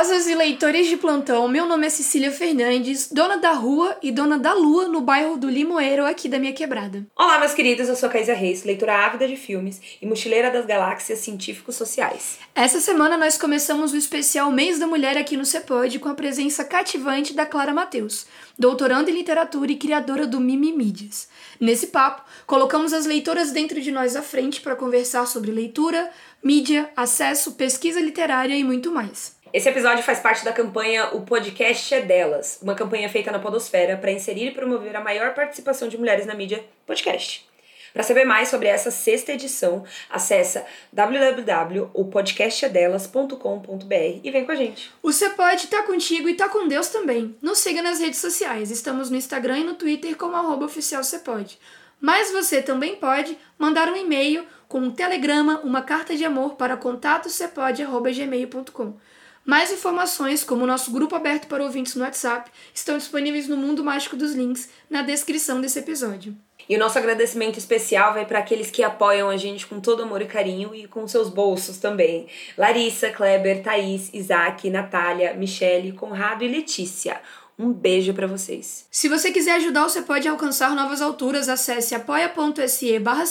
Curiosos e leitores de plantão. Meu nome é Cecília Fernandes, dona da rua e dona da lua no bairro do Limoeiro, aqui da minha quebrada. Olá, meus queridos, eu sou a Caísa Reis, leitora ávida de filmes e mochileira das galáxias científicos sociais. Essa semana nós começamos o especial Mês da Mulher aqui no Cepod com a presença cativante da Clara Mateus, doutoranda em literatura e criadora do Mimi Mídias. Nesse papo, colocamos as leitoras dentro de nós à frente para conversar sobre leitura, mídia, acesso, pesquisa literária e muito mais. Esse episódio faz parte da campanha O Podcast é Delas, uma campanha feita na Podosfera para inserir e promover a maior participação de mulheres na mídia podcast. Para saber mais sobre essa sexta edição, acessa www.opodcastedelas.com.br e vem com a gente. O Cepod tá contigo e tá com Deus também. Nos siga nas redes sociais. Estamos no Instagram e no Twitter como arroba oficial Cepod. Mas você também pode mandar um e-mail com um telegrama, uma carta de amor para contatocepod.gmail.com. Mais informações, como o nosso grupo aberto para ouvintes no WhatsApp, estão disponíveis no Mundo Mágico dos Links, na descrição desse episódio. E o nosso agradecimento especial vai para aqueles que apoiam a gente com todo amor e carinho e com seus bolsos também. Larissa, Kleber, Thaís, Isaac, Natália, Michele, Conrado e Letícia. Um beijo para vocês. Se você quiser ajudar o Cepod a alcançar novas alturas, acesse apoia.se barra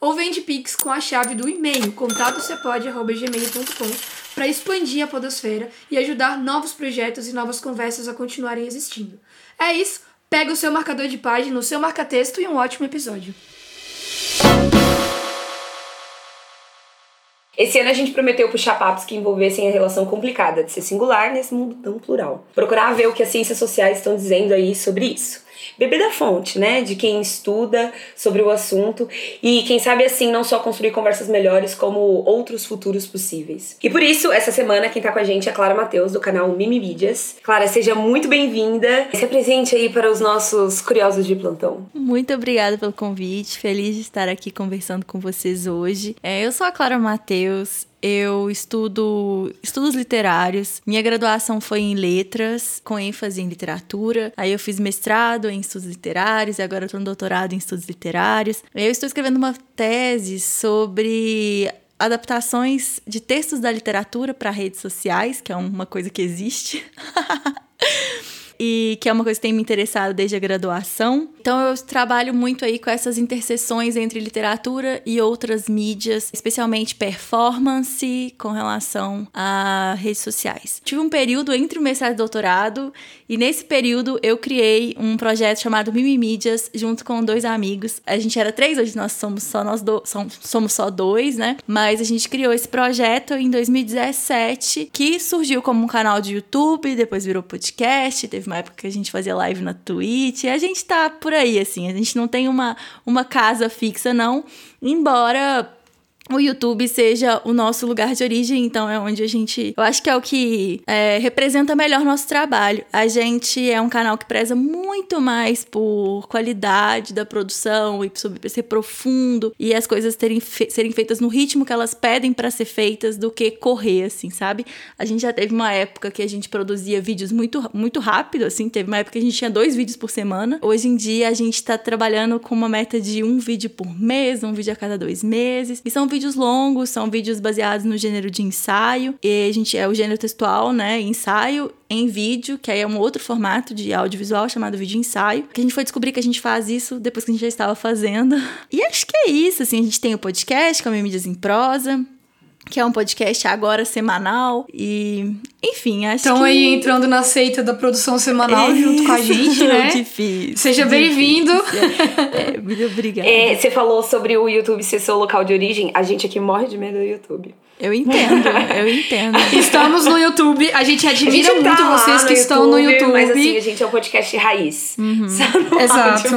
ou vende Pix com a chave do e-mail contatocepod.gmail.com para expandir a podosfera e ajudar novos projetos e novas conversas a continuarem existindo. É isso, pega o seu marcador de página, o seu marca-texto e um ótimo episódio. Esse ano a gente prometeu puxar papos que envolvessem a relação complicada de ser singular nesse mundo tão plural. Procurar ver o que as ciências sociais estão dizendo aí sobre isso. Beber da fonte, né? De quem estuda sobre o assunto e quem sabe assim não só construir conversas melhores, como outros futuros possíveis. E por isso, essa semana quem tá com a gente é Clara Matheus, do canal Mimi Mídias. Clara, seja muito bem-vinda. Se apresente aí para os nossos curiosos de plantão. Muito obrigada pelo convite. Feliz de estar aqui conversando com vocês hoje. É, eu sou a Clara Matheus. Eu estudo estudos literários. Minha graduação foi em letras, com ênfase em literatura. Aí eu fiz mestrado em estudos literários e agora estou no doutorado em estudos literários. Eu estou escrevendo uma tese sobre adaptações de textos da literatura para redes sociais, que é uma coisa que existe. e que é uma coisa que tem me interessado desde a graduação. Então eu trabalho muito aí com essas interseções entre literatura e outras mídias, especialmente performance com relação a redes sociais. Tive um período entre o mestrado e o doutorado e nesse período eu criei um projeto chamado Mimi Mídias junto com dois amigos. A gente era três, hoje nós somos só nós somos só dois, né? Mas a gente criou esse projeto em 2017 que surgiu como um canal de YouTube, depois virou podcast, teve uma época que a gente fazia live na Twitch, e a gente tá por aí, assim, a gente não tem uma, uma casa fixa, não, embora o YouTube seja o nosso lugar de origem, então é onde a gente. Eu acho que é o que é, representa melhor nosso trabalho. A gente é um canal que preza muito mais por qualidade da produção e sobre ser profundo e as coisas terem fe serem feitas no ritmo que elas pedem para ser feitas do que correr, assim, sabe? A gente já teve uma época que a gente produzia vídeos muito, muito rápido, assim, teve uma época que a gente tinha dois vídeos por semana. Hoje em dia a gente tá trabalhando com uma meta de um vídeo por mês, um vídeo a cada dois meses. E são vídeos longos, são vídeos baseados no gênero de ensaio. E a gente é o gênero textual, né? Ensaio em vídeo, que aí é um outro formato de audiovisual chamado vídeo ensaio. Que a gente foi descobrir que a gente faz isso depois que a gente já estava fazendo. E acho que é isso, assim, a gente tem o podcast, que é o Mídias em Prosa, que é um podcast agora semanal e enfim, acho Estão que... aí entrando na seita da produção semanal é junto com a gente, né? Difícil. Seja bem-vindo. É, muito obrigada. É, você falou sobre o YouTube ser seu local de origem. A gente aqui morre de medo do YouTube. Eu entendo, eu entendo. Estamos no YouTube, a gente admira a gente muito tá vocês que no estão no YouTube. Mas assim, a gente é um podcast raiz. Uhum. Exato.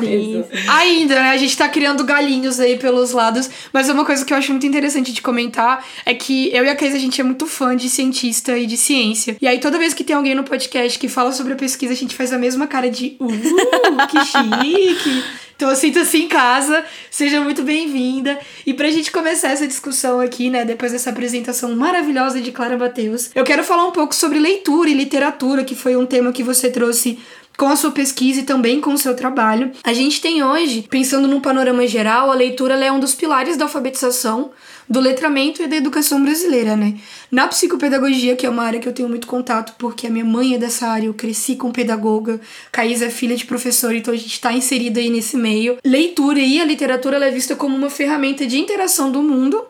Ainda, né? A gente tá criando galinhos aí pelos lados. Mas uma coisa que eu acho muito interessante de comentar é que eu e a Keisa, a gente é muito fã de cientista e de ciência. E aí, toda vez que tem alguém no podcast que fala sobre a pesquisa, a gente faz a mesma cara de uh, que chique. Então sinta-se em casa, seja muito bem-vinda. E pra gente começar essa discussão aqui, né, depois dessa apresentação maravilhosa de Clara Mateus, eu quero falar um pouco sobre leitura e literatura, que foi um tema que você trouxe com a sua pesquisa e também com o seu trabalho. A gente tem hoje, pensando num panorama geral, a leitura é um dos pilares da alfabetização, do letramento e da educação brasileira, né? Na psicopedagogia, que é uma área que eu tenho muito contato, porque a minha mãe é dessa área, eu cresci com pedagoga, Caís é filha de professor, então a gente está inserido aí nesse meio. Leitura e a literatura é vista como uma ferramenta de interação do mundo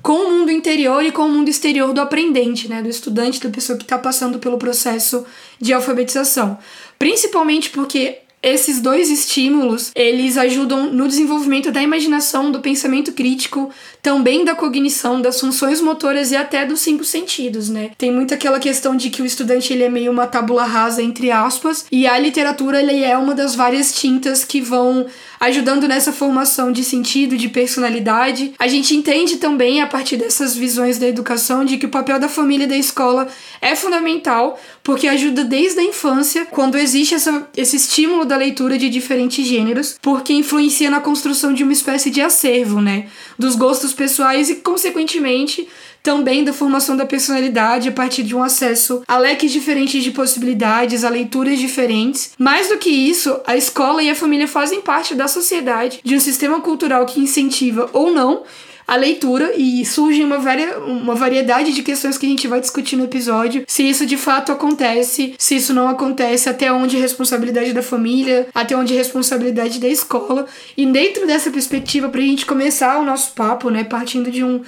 com o mundo interior e com o mundo exterior do aprendente, né, do estudante, da pessoa que está passando pelo processo de alfabetização. Principalmente porque esses dois estímulos, eles ajudam no desenvolvimento da imaginação, do pensamento crítico, também da cognição, das funções motoras e até dos cinco sentidos, né? Tem muito aquela questão de que o estudante ele é meio uma tábula rasa entre aspas, e a literatura ele é uma das várias tintas que vão ajudando nessa formação de sentido, de personalidade. A gente entende também a partir dessas visões da educação de que o papel da família e da escola é fundamental, porque ajuda desde a infância, quando existe essa, esse estímulo da leitura de diferentes gêneros, porque influencia na construção de uma espécie de acervo, né? Dos gostos pessoais e, consequentemente, também da formação da personalidade a partir de um acesso a leques diferentes de possibilidades, a leituras diferentes. Mais do que isso, a escola e a família fazem parte da sociedade, de um sistema cultural que incentiva ou não a leitura e surge uma, varia, uma variedade de questões que a gente vai discutir no episódio. Se isso de fato acontece, se isso não acontece, até onde é responsabilidade da família, até onde é responsabilidade da escola. E dentro dessa perspectiva, para a gente começar o nosso papo, né, partindo de um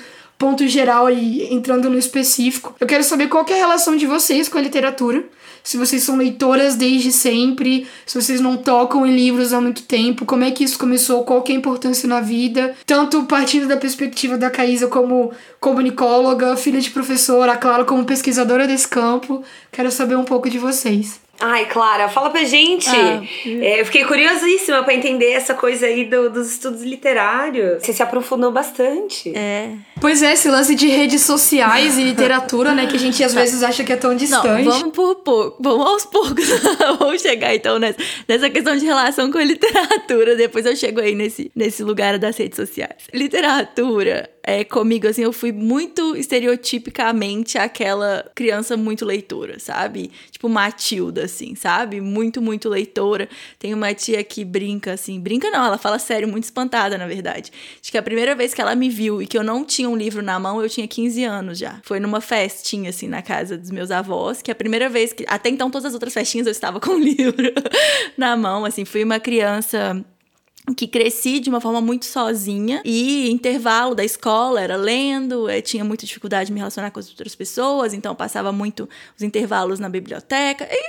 ponto geral e entrando no específico. Eu quero saber qual que é a relação de vocês com a literatura. Se vocês são leitoras desde sempre, se vocês não tocam em livros há muito tempo, como é que isso começou, qual que é a importância na vida, tanto partindo da perspectiva da Caísa como comunicóloga, filha de professora, claro, como pesquisadora desse campo. Quero saber um pouco de vocês. Ai, Clara, fala pra gente. Ah, é, eu fiquei curiosíssima para entender essa coisa aí do, dos estudos literários. Você se aprofundou bastante. É. Pois é, esse lance de redes sociais e literatura, né, que a gente às vezes acha que é tão distante. Não, vamos por pouco, vamos aos poucos. vamos chegar então nessa, nessa questão de relação com a literatura. Depois eu chego aí nesse, nesse lugar das redes sociais. Literatura é, comigo, assim, eu fui muito estereotipicamente aquela criança muito leitora, sabe? Tipo Matilda, assim, sabe? Muito, muito leitora. Tem uma tia que brinca, assim, brinca não, ela fala sério, muito espantada, na verdade. Acho que a primeira vez que ela me viu e que eu não tinha um livro na mão, eu tinha 15 anos já. Foi numa festinha, assim, na casa dos meus avós, que a primeira vez que. Até então, todas as outras festinhas eu estava com o livro na mão, assim, fui uma criança que cresci de uma forma muito sozinha e intervalo da escola era lendo, eu tinha muita dificuldade de me relacionar com as outras pessoas, então passava muito os intervalos na biblioteca. E,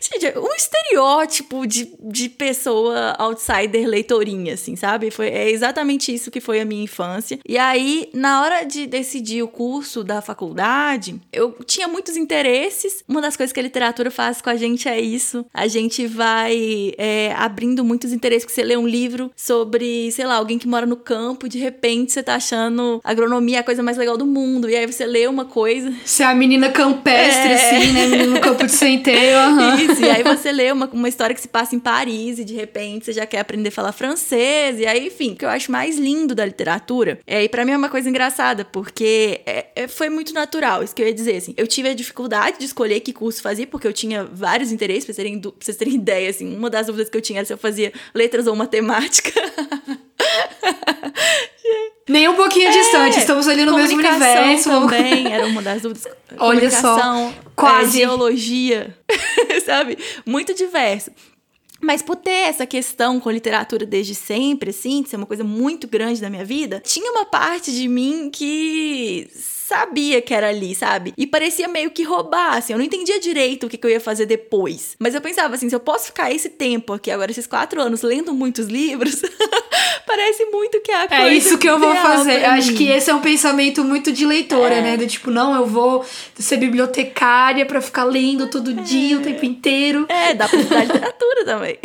gente, um estereótipo de, de pessoa outsider leitorinha, assim, sabe? Foi, é exatamente isso que foi a minha infância. E aí, na hora de decidir o curso da faculdade, eu tinha muitos interesses. Uma das coisas que a literatura faz com a gente é isso. A gente vai é, abrindo muitos interesses, que você lê um livro livro sobre, sei lá, alguém que mora no campo e de repente você tá achando agronomia a coisa mais legal do mundo. E aí você lê uma coisa. Você é a menina campestre, é. assim, né? Menina no campo de centeio. Uhum. Isso, e aí você lê uma, uma história que se passa em Paris e de repente você já quer aprender a falar francês. E aí, enfim, o que eu acho mais lindo da literatura. É, e pra mim é uma coisa engraçada, porque é, é, foi muito natural, isso que eu ia dizer, assim. Eu tive a dificuldade de escolher que curso fazer, porque eu tinha vários interesses, pra, terem, pra vocês terem ideia, assim. Uma das dúvidas que eu tinha era se eu fazia letras ou matemática matemática. Nem um pouquinho é, distante, estamos ali no mesmo universo. também era uma das dúvidas. Olha só, quase. É, geologia, sabe? Muito diverso. Mas por ter essa questão com literatura desde sempre, assim, de ser uma coisa muito grande na minha vida, tinha uma parte de mim que sabia que era ali, sabe? E parecia meio que roubar, assim. Eu não entendia direito o que, que eu ia fazer depois. Mas eu pensava assim: se eu posso ficar esse tempo aqui, agora, esses quatro anos, lendo muitos livros, parece muito que é a coisa. É isso que eu vou fazer. Acho que esse é um pensamento muito de leitora, é. né? Do tipo, não, eu vou ser bibliotecária para ficar lendo todo é. dia, o tempo inteiro. É, dá pra estudar literatura também.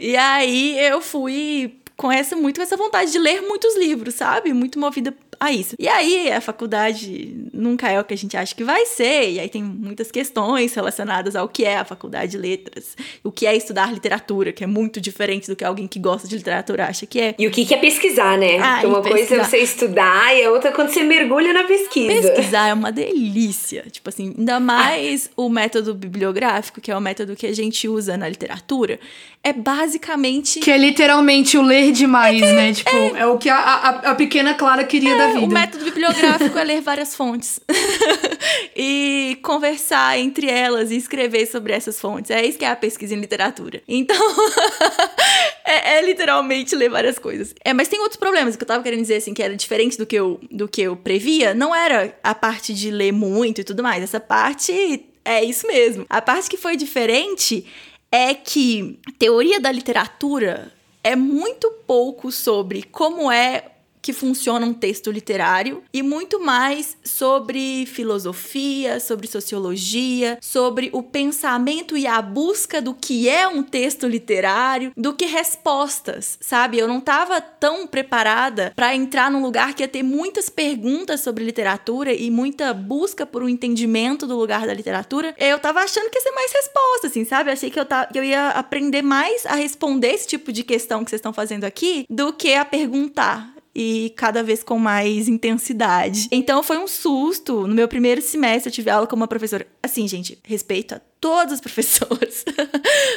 E aí eu fui com essa muito com essa vontade de ler muitos livros, sabe? Muito movida a isso. E aí, a faculdade nunca é o que a gente acha que vai ser, e aí tem muitas questões relacionadas ao que é a faculdade de letras, o que é estudar literatura, que é muito diferente do que alguém que gosta de literatura acha que é. E o que é pesquisar, né? Ah, Porque uma e coisa é pesquisar. você estudar e a outra é quando você mergulha na pesquisa. Pesquisar é uma delícia. Tipo assim, ainda mais o método bibliográfico, que é o método que a gente usa na literatura, é basicamente. Que é literalmente o ler demais, né? Tipo, é, o que a, a, a pequena Clara queria da É, vida. O método bibliográfico é ler várias fontes e conversar entre elas e escrever sobre essas fontes. É isso que é a pesquisa em literatura. Então, é, é literalmente ler várias coisas. É, mas tem outros problemas que eu tava querendo dizer assim que era diferente do que eu do que eu previa. Não era a parte de ler muito e tudo mais. Essa parte é isso mesmo. A parte que foi diferente é que teoria da literatura é muito pouco sobre como é que funciona um texto literário e muito mais sobre filosofia, sobre sociologia, sobre o pensamento e a busca do que é um texto literário, do que respostas, sabe? Eu não tava tão preparada para entrar num lugar que ia ter muitas perguntas sobre literatura e muita busca por um entendimento do lugar da literatura. Eu tava achando que ia ser mais resposta, assim, sabe? Achei que eu, ta- que eu ia aprender mais a responder esse tipo de questão que vocês estão fazendo aqui do que a perguntar e cada vez com mais intensidade. Então foi um susto. No meu primeiro semestre eu tive aula com uma professora. Assim, gente, respeito a todos os professores.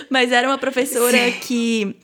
Mas era uma professora que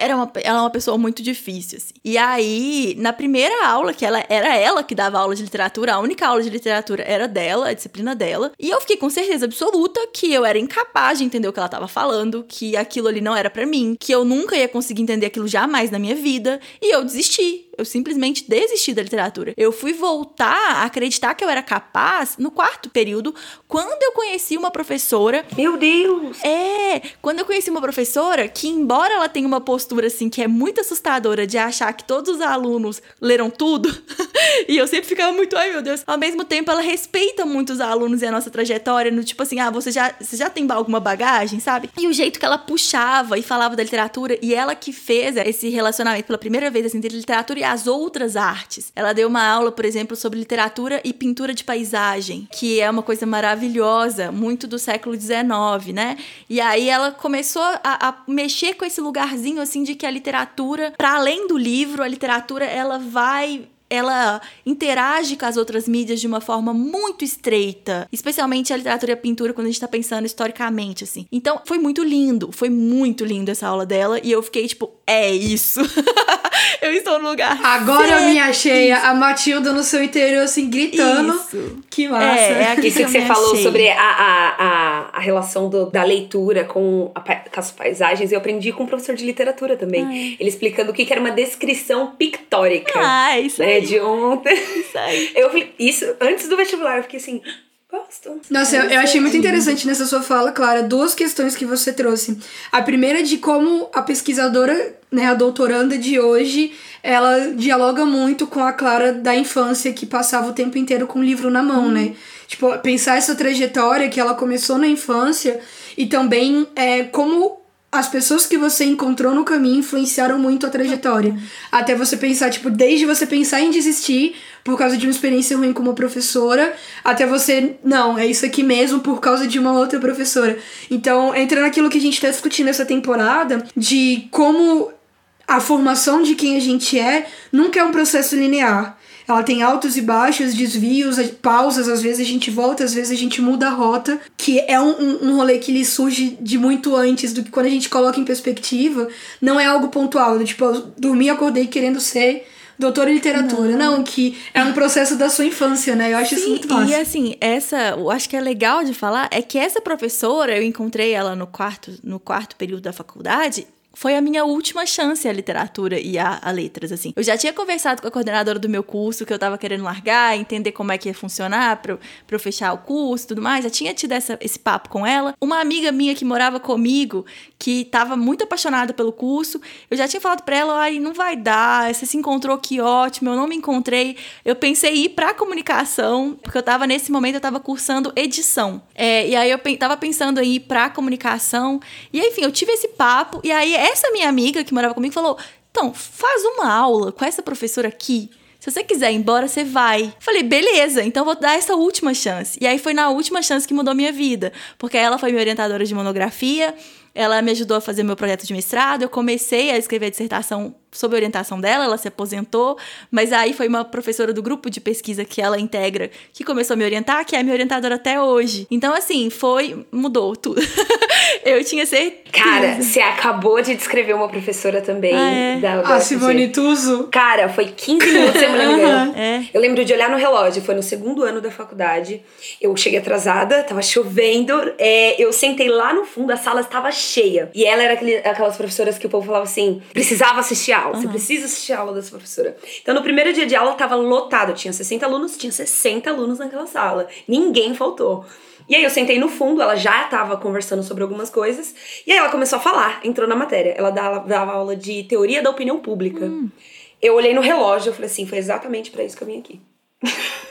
era uma, ela é uma pessoa muito difícil, assim. E aí, na primeira aula, que ela era ela que dava aula de literatura, a única aula de literatura era dela, a disciplina dela. E eu fiquei com certeza absoluta que eu era incapaz de entender o que ela tava falando, que aquilo ali não era pra mim, que eu nunca ia conseguir entender aquilo jamais na minha vida. E eu desisti. Eu simplesmente desisti da literatura. Eu fui voltar a acreditar que eu era capaz no quarto período, quando eu conheci uma professora Meu Deus! é, quando eu conheci uma professora que, embora ela tenha uma postura assim que é muito assustadora de achar que todos os alunos leram tudo, e eu sempre ficava muito, ai meu Deus, ao mesmo tempo ela respeita muito os alunos e a nossa trajetória, no tipo assim, ah, você já, você já tem alguma bagagem, sabe? E o jeito que ela puxava e falava da literatura, e ela que fez esse relacionamento pela primeira vez assim, entre literatura e as outras artes. Ela deu uma aula, por exemplo, sobre literatura e pintura de paisagem, que é uma coisa maravilhosa, muito do século XIX, né? E aí ela começou a, a mexer com esse lugarzinho assim de que a literatura, para além do livro, a literatura ela vai ela interage com as outras mídias de uma forma muito estreita, especialmente a literatura e a pintura quando a gente tá pensando historicamente assim. Então, foi muito lindo, foi muito lindo essa aula dela e eu fiquei tipo, é isso. eu estou no lugar. Agora eu me certo. achei a Matilda no seu interior, assim, gritando. Isso. Que massa. É, é aqui Isso que eu você me falou achei. sobre a, a, a, a relação do- da leitura com, a com as paisagens, eu aprendi com um professor de literatura também. Ele explicando o que que era uma descrição pictórica. Ah, é isso né, aí. de ontem. Isso aí. Eu falei, isso antes do vestibular, eu fiquei assim, gosto. Nossa, eu, eu achei muito interessante nessa sua fala, Clara, duas questões que você trouxe. A primeira de como a pesquisadora, né, a doutoranda de hoje, ela dialoga muito com a Clara da infância, que passava o tempo inteiro com o livro na mão, né? Tipo, pensar essa trajetória que ela começou na infância e também é, como as pessoas que você encontrou no caminho influenciaram muito a trajetória. Até você pensar, tipo, desde você pensar em desistir por causa de uma experiência ruim com uma professora, até você, não, é isso aqui mesmo por causa de uma outra professora. Então, entra naquilo que a gente tá discutindo essa temporada, de como a formação de quem a gente é nunca é um processo linear. Ela tem altos e baixos, desvios, pausas, às vezes a gente volta, às vezes a gente muda a rota, que é um, um, um rolê que lhe surge de muito antes do que quando a gente coloca em perspectiva, não é algo pontual, do tipo, eu dormi e acordei querendo ser doutora em literatura. Não. que é um processo da sua infância, né? Eu acho isso Sim, muito massa. E assim, essa, eu acho que é legal de falar é que essa professora, eu encontrei ela no quarto, no quarto período da faculdade. Foi a minha última chance a literatura e a, a letras, assim. Eu já tinha conversado com a coordenadora do meu curso, que eu tava querendo largar, entender como é que ia funcionar pra, pra eu fechar o curso e tudo mais. Já tinha tido essa, esse papo com ela. Uma amiga minha que morava comigo, que tava muito apaixonada pelo curso, eu já tinha falado pra ela, ai, não vai dar, você se encontrou, que ótimo, eu não me encontrei. Eu pensei em ir pra comunicação, porque eu tava, nesse momento, eu tava cursando edição. É, e aí eu pe- tava pensando em ir pra comunicação. E enfim, eu tive esse papo, e aí essa minha amiga que morava comigo falou, então, faz uma aula com essa professora aqui, Se você quiser ir embora, você vai. Falei, beleza, então vou dar essa última chance. E aí foi na última chance que mudou minha vida. Porque ela foi minha orientadora de monografia, ela me ajudou a fazer meu projeto de mestrado, eu comecei a escrever a dissertação sob orientação dela, ela se aposentou, mas aí foi uma professora do grupo de pesquisa que ela integra que começou a me orientar, que é minha orientadora até hoje. Então, assim, foi. mudou tudo. eu tinha certeza. Cara, você acabou de descrever uma professora também. Ah, é? da, A Simone Tuso. Cara, foi 15 minutos, eu me engano. É. Eu lembro de olhar no relógio, foi no segundo ano da faculdade. Eu cheguei atrasada, tava chovendo. é, eu sentei lá no fundo, a sala estava cheia. E ela era aquele- aquelas professoras que o povo falava assim: precisava assistir a aula, você precisa assistir a aula dessa professora. Então, no primeiro dia de aula, tava lotado. Tinha 60 alunos, tinha 60 alunos naquela sala. Ninguém faltou. E aí eu sentei no fundo, ela já tava conversando sobre algumas coisas. E aí ela começou a falar, entrou na matéria. Ela dava, dava aula de teoria da opinião pública. Eu olhei no relógio, eu falei assim, foi exatamente pra isso que eu vim aqui.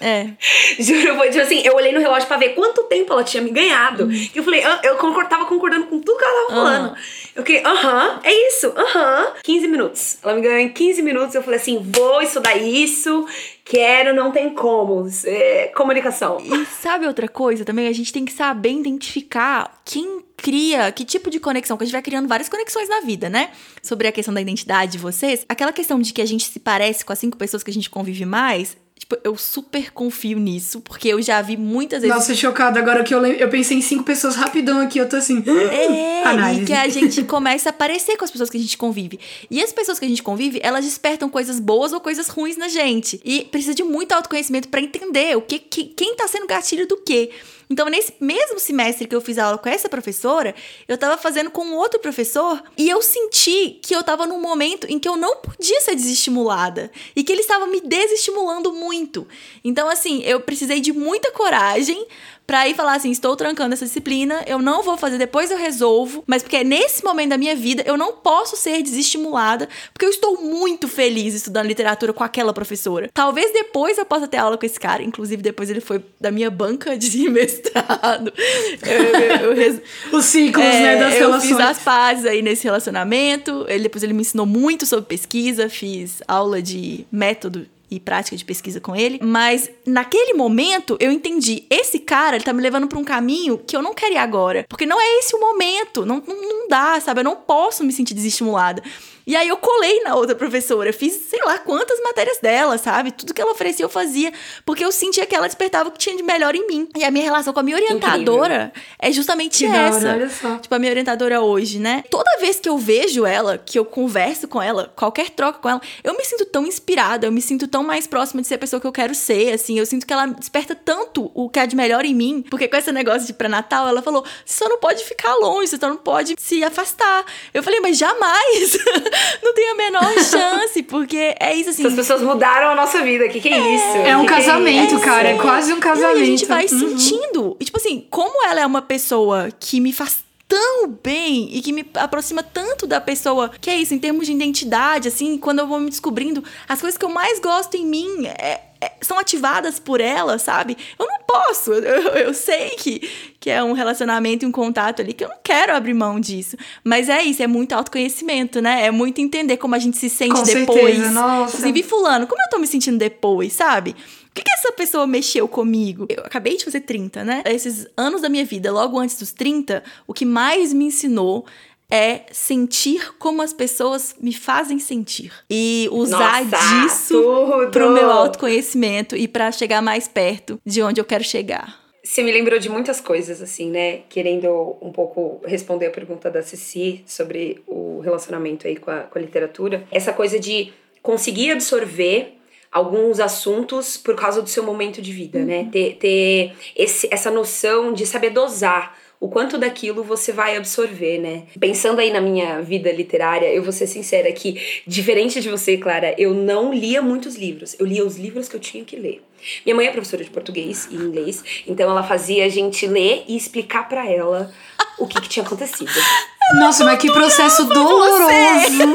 É. Juro, foi tipo assim, eu olhei no relógio pra ver quanto tempo ela tinha me ganhado. E eu falei, ah, eu concor- tava concordando com tudo que ela tava falando. Eu fiquei, aham, é isso, aham. 15 minutos. Ela me ganhou em 15 minutos, eu falei assim, vou estudar isso, quero, não tem como. É, comunicação. E sabe outra coisa também? A gente tem que saber identificar quem cria, que tipo de conexão, que a gente vai criando várias conexões na vida, né? Sobre a questão da identidade de vocês. Aquela questão de que a gente se parece com as cinco pessoas que a gente convive mais. Tipo, eu super confio nisso, porque eu já vi muitas vezes. Nossa, chocada. Agora que eu, lem- eu pensei em cinco pessoas rapidão aqui, eu tô assim. É, Análise. e que a gente começa a parecer com as pessoas que a gente convive. E as pessoas que a gente convive, elas despertam coisas boas ou coisas ruins na gente. E precisa de muito autoconhecimento pra entender o que, que quem tá sendo gatilho do quê. Então, nesse mesmo semestre que eu fiz aula com essa professora, eu tava fazendo com outro professor e eu senti que eu tava num momento em que eu não podia ser desestimulada e que ele estava me desestimulando muito. Então, assim, eu precisei de muita coragem Pra ir falar assim, estou trancando essa disciplina, eu não vou fazer, depois eu resolvo. Mas porque nesse momento da minha vida eu não posso ser desestimulada, porque eu estou muito feliz estudando literatura com aquela professora. Talvez depois eu possa ter aula com esse cara, inclusive depois ele foi da minha banca de mestrado. Eu, eu- eu Os ciclos, é, né, das eu relações. fiz as pazes aí nesse relacionamento. Ele, depois ele me ensinou muito sobre pesquisa, fiz aula de método e prática de pesquisa com ele. Mas naquele momento eu entendi, esse cara, ele tá me levando pra um caminho que eu não quero ir agora. Porque não é esse o momento, não, não, não dá, sabe? Eu não posso me sentir desestimulada. E aí eu colei na outra professora, fiz sei lá quantas matérias dela, sabe? Tudo que ela oferecia eu fazia, porque eu sentia que ela despertava o que tinha de melhor em mim. E a minha relação com a minha orientadora é justamente Que da hora, essa. olha só. Tipo, a minha orientadora hoje, né? Toda vez que eu vejo ela, que eu converso com ela, qualquer troca com ela, eu me sinto tão inspirada, eu me sinto tão mais próxima de ser a pessoa que eu quero ser, assim. Eu sinto que ela desperta tanto o que há de melhor em mim, porque com esse negócio de pré-natal, ela falou: você só não pode ficar longe, você só não pode se afastar. Eu falei, mas jamais! não tem a menor chance, porque é isso assim. Essas pessoas mudaram a nossa vida. O que, que é, isso? É um Que que casamento, isso? cara. É quase um E casamento. aí a gente vai Uhum. sentindo. E tipo assim, como ela é uma pessoa que me faz tão bem e que me aproxima tanto da pessoa, que é isso, em termos de identidade, assim, quando eu vou me descobrindo, as coisas que eu mais gosto em mim é- é- são ativadas por ela, sabe? Eu não posso, eu, eu- sei que, que é um relacionamento e um contato ali que eu não quero abrir mão disso. Mas é isso, é muito autoconhecimento, né? É muito entender como a gente se sente Com depois. certeza, nossa. Inclusive, fulano, como eu tô me sentindo depois, sabe? O que, que essa pessoa mexeu comigo? Eu acabei de fazer 30, né? Esses anos da minha vida, logo antes dos 30, o que mais me ensinou é sentir como as pessoas me fazem sentir. E usar Nossa, disso tudo! pro meu autoconhecimento e pra chegar mais perto de onde eu quero chegar. Você me lembrou de muitas coisas, assim, né? Querendo um pouco responder a pergunta da Ceci sobre o relacionamento aí com a, com a literatura. Essa coisa de conseguir absorver alguns assuntos por causa do seu momento de vida, né? Ter, ter esse, essa noção de saber dosar o quanto daquilo você vai absorver, né? Pensando aí na minha vida literária, eu vou ser sincera que, diferente de você, Clara, eu não lia muitos livros. Eu lia os livros que eu tinha que ler. Minha mãe é professora de português e inglês, então ela fazia a gente ler e explicar pra ela o que, que tinha acontecido. Nossa, mas que processo doloroso.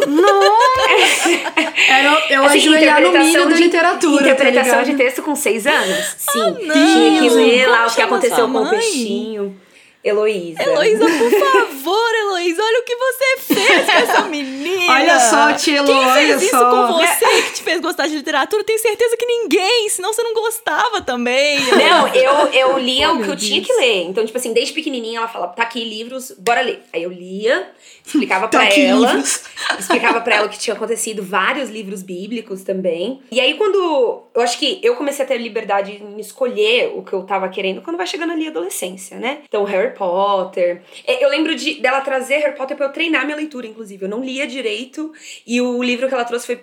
Nossa. Era eu Assim, ajoelhar no milho da literatura, tá Interpretação ligado? de texto com seis anos? Sim. não. Tinha que ler lá o que aconteceu com o peixinho. Heloísa. Heloísa, por favor, Heloísa, olha o que você fez com essa menina. Olha só, Tilo, Quem olha fez isso só. com você que te fez gostar de literatura? Tenho certeza que ninguém, senão você não gostava também. Não, eu, eu lia Oh, o que eu tinha que ler. Então, tipo assim, desde pequenininha ela falava, tá aqui livros, bora ler. Aí eu lia, explicava Tá pra aqui ela. livros. Explicava pra ela o que tinha acontecido, vários livros bíblicos também. E aí, quando. Eu acho que eu comecei a ter liberdade em escolher o que eu tava querendo quando vai chegando ali a adolescência, né? Então, Harry Potter. É, Eu lembro de, dela trazer Harry Potter pra eu treinar minha leitura, inclusive. Eu não lia direito. E o livro que ela trouxe foi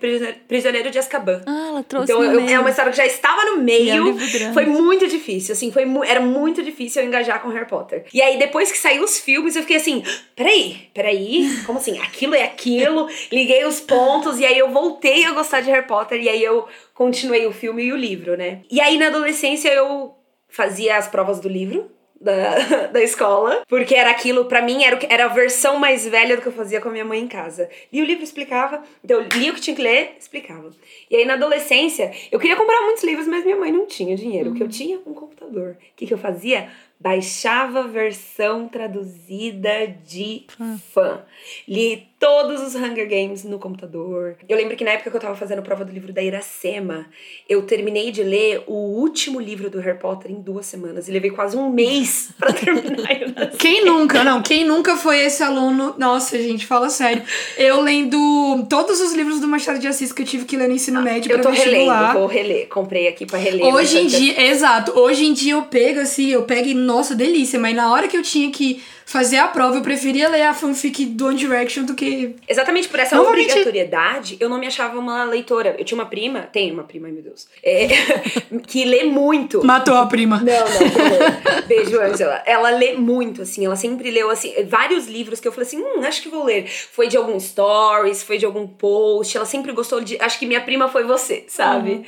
Prisioneiro de Azkaban. Ah, ela trouxe Então, eu- meio. é uma história que já estava no E é um meio. Foi muito difícil, assim, foi era muito difícil eu engajar com Harry Potter. E aí, depois que saiu os filmes, eu fiquei assim, peraí, peraí, como assim? Aquilo é aquilo, liguei os pontos, e aí eu voltei a gostar de Harry Potter, e aí eu continuei o filme e o livro, né? E aí, na adolescência, eu fazia as provas do livro. Da, da escola, porque era aquilo, pra mim, era, era a versão mais velha do que eu fazia com a minha mãe em casa. Lia o livro, explicava, então eu lia o que tinha que ler, explicava. E aí na adolescência, eu queria comprar muitos livros, mas minha mãe não tinha dinheiro. O que eu tinha? Um computador. O que, que eu fazia? Baixava a versão traduzida de fã. Li todos os Hunger Games no computador. Eu lembro que na época que eu tava fazendo prova do livro da Iracema, eu terminei de ler o último livro do Harry Potter em duas semanas. E levei quase um mês pra terminar. Quem nunca, não, quem nunca foi esse aluno? Nossa, gente, fala sério. Eu lendo todos os livros do Machado de Assis que eu tive que ler no ensino médio Eu pra tô relendo, vou reler. Comprei aqui pra reler. Hoje em bastante. dia, exato, hoje em dia eu pego assim, eu pego e, nossa, delícia, mas na hora que eu tinha que fazer a prova, eu preferia ler a fanfic do One Direction do que. Exatamente por essa obrigatoriedade, eu não me achava uma leitora. Eu tinha uma prima, tenho uma prima, meu Deus, é, que lê muito. Matou a prima. Não, não, não. Beijo, Angela. Ela lê muito, assim. Ela sempre leu, assim, vários livros que eu falei assim, hum, acho que vou ler. Foi de algum stories, foi de algum post. Ela sempre gostou de. Acho que minha prima foi você, sabe? Uhum.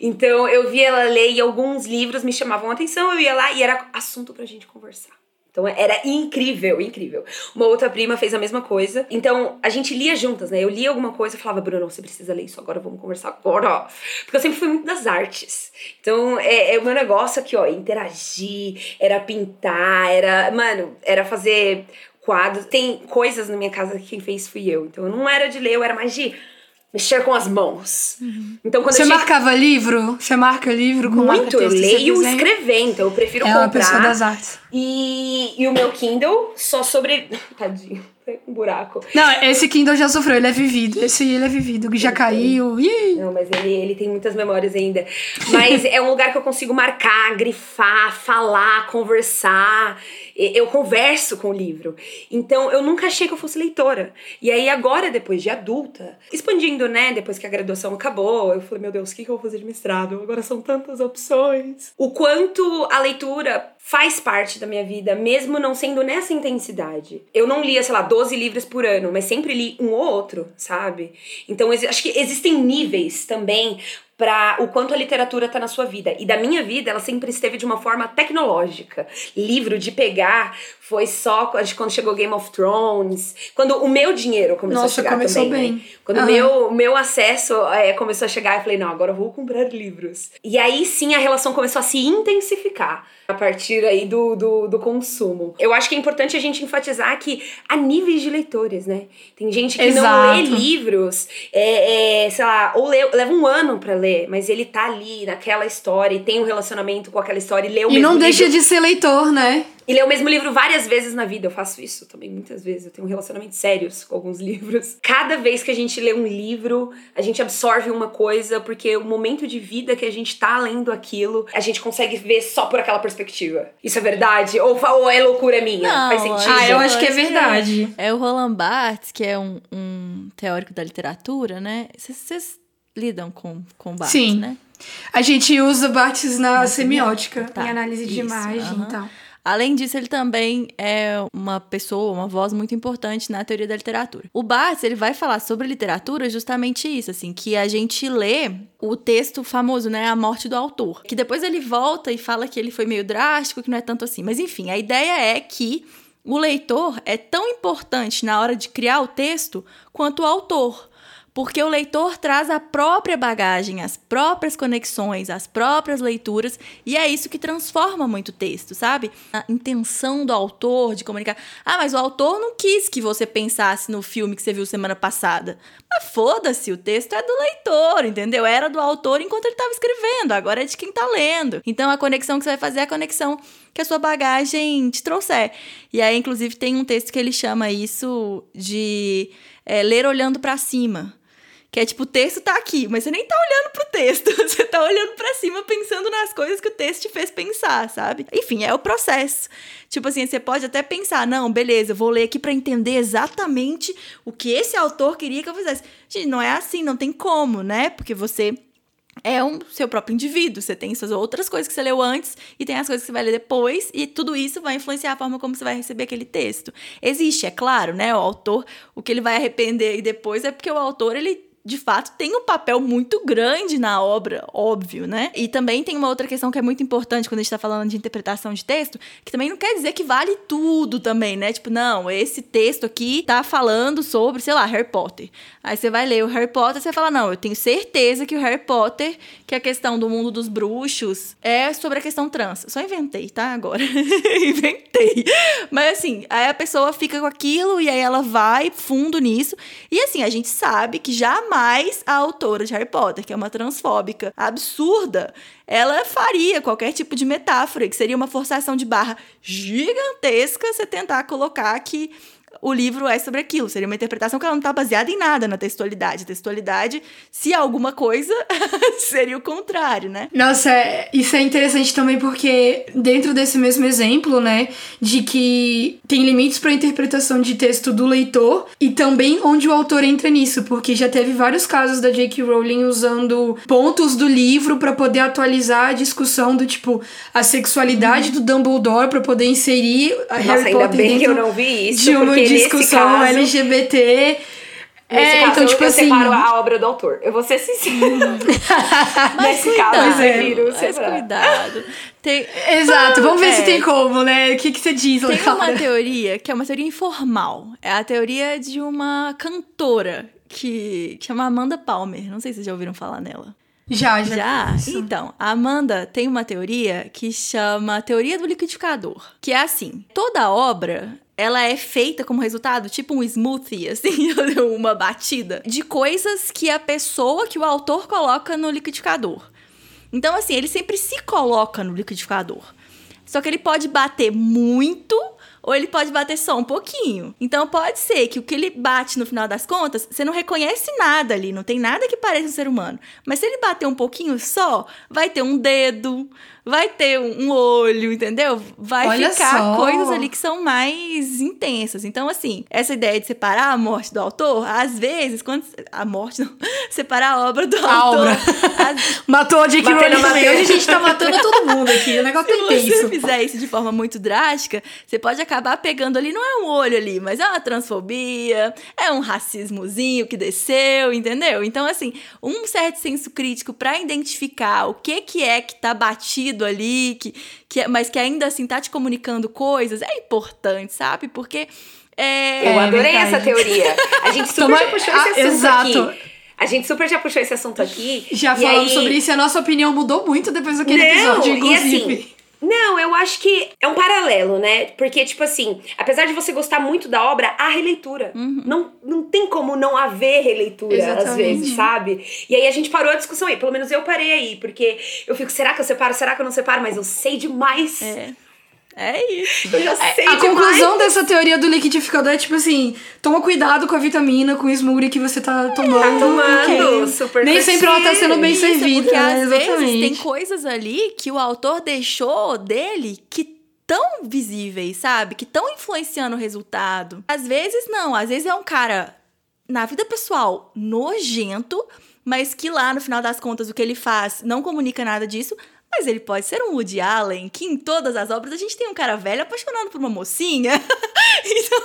Então eu via ela ler e alguns livros me chamavam a atenção. Eu ia lá e era assunto pra gente conversar. Então era incrível, incrível. Uma outra prima fez a mesma coisa. Então a gente lia juntas, né? Eu lia alguma coisa e falava, Bruno, você precisa ler isso agora, vamos conversar agora. Porque eu sempre fui muito das artes. Então é, é o meu negócio aqui, ó, interagir, era pintar, era. Mano, era fazer quadros. Tem coisas na minha casa que quem fez fui eu. Então eu não era de ler, eu era mais de mexer com as mãos. Então quando Você tinha marcava livro? Você marca livro com muito, eu leio escrevendo, então eu prefiro É comprar. uma pessoa das artes. E, e o meu Kindle só sobre. Tadinho, tem um buraco. Não, esse Kindle já sofreu, ele é vivido. Esse ele é vivido, que já caiu. Ih! Não, mas ele, ele tem muitas memórias ainda. Mas é um lugar que eu consigo marcar, grifar, falar, conversar. Eu converso com o livro. Então eu nunca achei que eu fosse leitora. E aí agora, depois de adulta, expandindo, né? Depois que a graduação acabou, eu falei, meu Deus, o que eu vou fazer de mestrado? Agora são tantas opções. O quanto a leitura faz parte da minha vida, mesmo não sendo nessa intensidade. Eu não lia, sei lá, 12 livros por ano, mas sempre li um ou outro, sabe? Então, acho que existem níveis também para o quanto a literatura tá na sua vida. E da minha vida, ela sempre esteve de uma forma tecnológica. Livro de pegar foi só quando chegou Game of Thrones, quando o meu dinheiro começou Nossa, a chegar começou também, bem. né? Quando o Aham. meu meu acesso é, começou a chegar, eu falei, não, agora eu vou comprar livros. E aí sim a relação começou a se intensificar a partir aí do, do, do consumo. Eu acho que é importante a gente enfatizar que há níveis de leitores, né? Tem gente que não Exato. lê livros, é, é, sei lá, ou lê- leva um ano pra ler, mas ele tá ali naquela história e tem um relacionamento com aquela história e lê o E não deixa livro. de ser leitor, né? E ler o mesmo livro várias vezes na vida. Eu faço isso também muitas vezes. Eu tenho relacionamentos sérios com alguns livros. Cada vez que a gente lê um livro, a gente absorve uma coisa, porque o momento de vida que a gente tá lendo aquilo, a gente consegue ver só por aquela perspectiva. Isso é verdade? Ou, ou é loucura minha? Não, Faz sentido? Ah, eu acho que é é. verdade. É o Roland Barthes, que é um, um teórico da literatura, né? Vocês- lidam com, com Barthes, Sim. né? A gente usa Barthes na semiótica, Tá, em análise de isso, imagem aham. e tal. Além disso, ele também é uma pessoa, uma voz muito importante na teoria da literatura. O Barthes, ele vai falar sobre literatura justamente isso, assim, que a gente lê o texto famoso, né, A Morte do Autor, que depois ele volta e fala que ele foi meio drástico, que não é tanto assim. Mas enfim, a ideia é que o leitor é tão importante na hora de criar o texto quanto o autor. Porque o leitor traz a própria bagagem, as próprias conexões, as próprias leituras, e é isso que transforma muito o texto, sabe? A intenção do autor de comunicar. Ah, mas o autor não quis que você pensasse no filme que você viu semana passada. Mas foda-se, o texto é do leitor, entendeu? Era do autor enquanto ele estava escrevendo, agora é de quem está lendo. Então a conexão que você vai fazer é a conexão que a sua bagagem te trouxer. E aí, inclusive, tem um texto que ele chama isso de é, ler olhando para cima. Que é tipo, o texto tá aqui, mas você nem tá olhando pro texto. Você tá olhando para cima pensando nas coisas que o texto te fez pensar, sabe? Enfim, é o processo. Tipo assim, você pode até pensar, não, beleza, eu vou ler aqui para entender exatamente o que esse autor queria que eu fizesse. Gente, não é assim, não tem como, né? Porque você é um seu próprio indivíduo. Você tem suas outras coisas que você leu antes e tem as coisas que você vai ler depois, e tudo isso vai influenciar a forma como você vai receber aquele texto. Existe, é claro, né? O autor, o que ele vai arrepender depois é porque o autor ele de fato, tem um papel muito grande na obra, óbvio, né? E também tem uma outra questão que é muito importante quando a gente tá falando de interpretação de texto, que também não quer dizer que vale tudo também, né? Tipo, não, esse texto aqui tá falando sobre, sei lá, Harry Potter. Aí você vai ler o Harry Potter e você fala, não, eu tenho certeza que o Harry Potter, que a questão do mundo dos bruxos, é sobre a questão trans. Só inventei, tá? Agora. inventei. Mas assim, aí a pessoa fica com aquilo e aí ela vai fundo nisso. E assim, a gente sabe que jamais jamais a autora de Harry Potter, que é uma transfóbica absurda, ela faria qualquer tipo de metáfora, que seria uma forçação de barra gigantesca você tentar colocar que o livro é sobre aquilo. Seria uma interpretação que ela não está baseada em nada na textualidade. textualidade, se alguma coisa, seria o contrário, né? Nossa, é, isso é interessante também porque dentro desse mesmo exemplo, né, de que tem limites para a interpretação de texto do leitor e também onde o autor entra nisso, porque já teve vários casos da J.K. Rowling usando pontos do livro para poder atualizar a discussão do tipo a sexualidade uhum. do Dumbledore para poder inserir a Nossa, Harry ainda Potter bem que eu não vi isso, de uma discussão caso, LGBT. Nesse é, caso, então, tipo eu assim. separo a obra do autor. Eu vou ser sincera. Nesse cuidado, caso, eu prefiro mas cuidado. Tem... Exato, vamos ver é. se tem como, né? O que, que você diz, Tem uma teoria que é uma teoria informal. É a teoria de uma cantora que, que chama Amanda Palmer. Não sei se vocês já ouviram falar nela. Já, já. Já? Então, a Amanda tem uma teoria que chama Teoria do Liquidificador. Que é assim: toda obra ela é feita como resultado, tipo um smoothie, assim, uma batida, de coisas que a pessoa, que o autor coloca no liquidificador. Então, assim, ele sempre se coloca no liquidificador. Só que ele pode bater muito ou ele pode bater só um pouquinho. Então pode ser que o que ele bate no final das contas, você não reconhece nada ali, não tem nada que pareça um ser humano. Mas se ele bater um pouquinho só, vai ter um dedo, vai ter um olho, entendeu? Vai Olha ficar só. coisas ali que são mais intensas. Então, assim, essa ideia de separar a morte do autor, às vezes, quando. A morte, não. Separar a obra do a autor. Obra. As... Matou a J.K. Rowling. Hoje a gente tá matando todo mundo aqui. O negócio Se tem você fizer isso de forma muito drástica, você pode acabar pegando ali, não é um olho ali, mas é uma transfobia, é um racismozinho que desceu, entendeu? Então, assim, um certo senso crítico para identificar o que, que é que tá batido ali, que, que, é, mas que ainda assim tá te comunicando coisas, é importante, sabe? Porque. É... Eu adorei é essa teoria. A gente super já puxou esse assunto exato. aqui. A gente super já puxou esse assunto aqui. Já falamos aí... sobre isso e a nossa opinião mudou muito depois daquele Não, episódio, inclusive. E assim, não, eu acho que é um paralelo, né? Porque, tipo assim, apesar de você gostar muito da obra, há releitura. Uhum. Não, não tem como não haver releitura, Exatamente. às vezes, sabe? E aí a gente parou a discussão aí. Pelo menos eu parei aí, porque eu fico, será que eu separo? Será que eu não separo? Mas eu sei demais. É. É isso. Eu já sei A demais. conclusão dessa teoria do liquidificador é tipo assim: toma cuidado com a vitamina, com o smoothie que você tá tomando. Tá tomando, super Nem sempre ela tá sendo bem isso, servida. Porque né? às vezes tem coisas ali que o autor deixou dele que tão visíveis, sabe? Que estão influenciando o resultado. Às vezes não, às vezes é um cara na vida pessoal nojento, mas que lá no final das contas o que ele faz não comunica nada disso, mas ele pode ser um Woody Allen, que em todas as obras a gente tem um cara velho apaixonado por uma mocinha. então,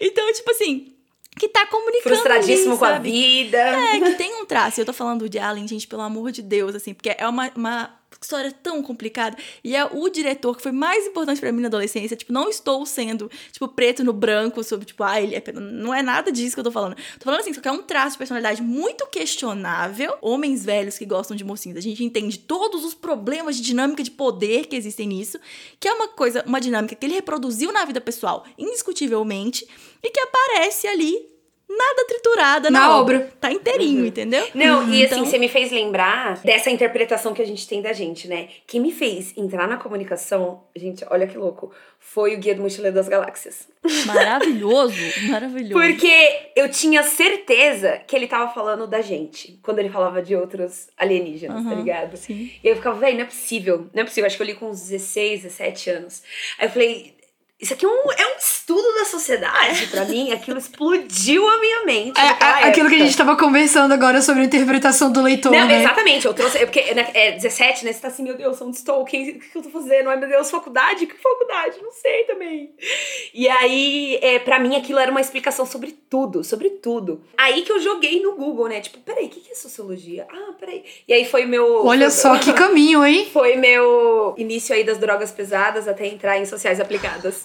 então, tipo assim, que tá comunicando. Frustradíssimo ali, com a vida. É, que tem um traço. Eu tô falando de Allen, gente, pelo amor de Deus, assim, porque é uma, uma história tão complicada. E é o diretor que foi mais importante para mim na adolescência. Tipo, não estou sendo, tipo, preto no branco sobre, tipo, ah, ele é. Não é nada disso que eu tô falando. Tô falando assim, só que é um traço de personalidade muito questionável. Homens velhos que gostam de mocinhos. A gente entende todos os problemas de dinâmica de poder que existem nisso, que é uma coisa, uma dinâmica que ele reproduziu na vida pessoal, indiscutivelmente, e que aparece ali nada triturada na, Na obra. obra. Tá inteirinho, Uhum. entendeu? Não, e assim, Então- você me fez lembrar dessa interpretação que a gente tem da gente, né? Quem me fez entrar na comunicação, gente, olha que louco, foi o Guia do Mochileiro das Galáxias. Maravilhoso, maravilhoso. Porque eu tinha certeza que ele tava falando da gente, quando ele falava de outros alienígenas, tá Aham, ligado? Sim. E eu ficava, véi, não é possível, não é possível. Acho que eu li com uns 16, 17 anos. Aí eu falei, isso aqui é um, é um estudo da sociedade pra mim. Aquilo explodiu a minha mente. É, aquilo que a gente tava conversando agora sobre a interpretação do leitor, Não, né? exatamente, eu trouxe. é Porque né, é 17, né? Você tá assim, meu Deus, onde estou? O que, o que eu tô fazendo? Ai, meu Deus, faculdade? Que faculdade? Não sei também. E aí, é, pra mim, aquilo era uma explicação sobre tudo, sobre tudo. Aí que eu joguei no Google, né? Tipo, peraí, o que, que é sociologia? Ah, peraí. E aí foi meu. Olha foi- só que caminho, hein? Foi meu início aí das drogas pesadas até entrar em sociais aplicadas.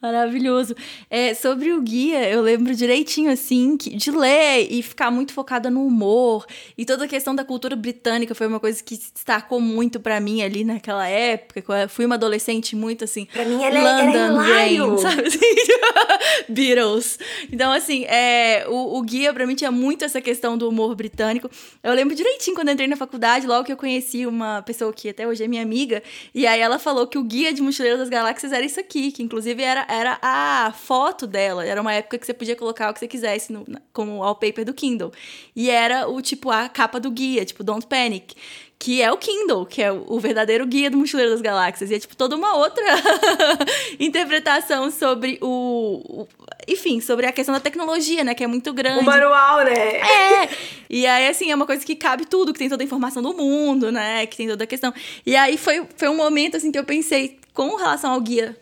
Maravilhoso. É, sobre o guia, eu lembro direitinho, assim, que, de ler e ficar muito focada no humor. E toda a questão da cultura britânica foi uma coisa que se destacou muito pra mim ali naquela época. Eu fui uma adolescente muito assim. Pra mim, ela é- é London hilário. Rain, sabe assim? Beatles. Então, assim, é, o, o guia pra mim tinha muito essa questão do humor britânico. Eu lembro direitinho quando eu entrei na faculdade, logo que eu conheci uma pessoa que até hoje é minha amiga, e aí ela falou que o guia de Mochileiro das Galáxias era isso aqui, que inclusive era, era a foto dela. Era uma época que você podia colocar o que você quisesse no, como wallpaper do Kindle. E era o tipo a capa do guia, tipo Don't Panic. Que é o Kindle, que é o o verdadeiro guia do Mochileiro das Galáxias. E é tipo toda uma outra interpretação sobre o, o- Enfim, sobre a questão da tecnologia, né? Que é muito grande. O manual, né? É! E aí, assim, é uma coisa que cabe tudo, que tem toda a informação do mundo, né? Que tem toda a questão. E aí foi, foi um momento, assim, que eu pensei, com relação ao guia,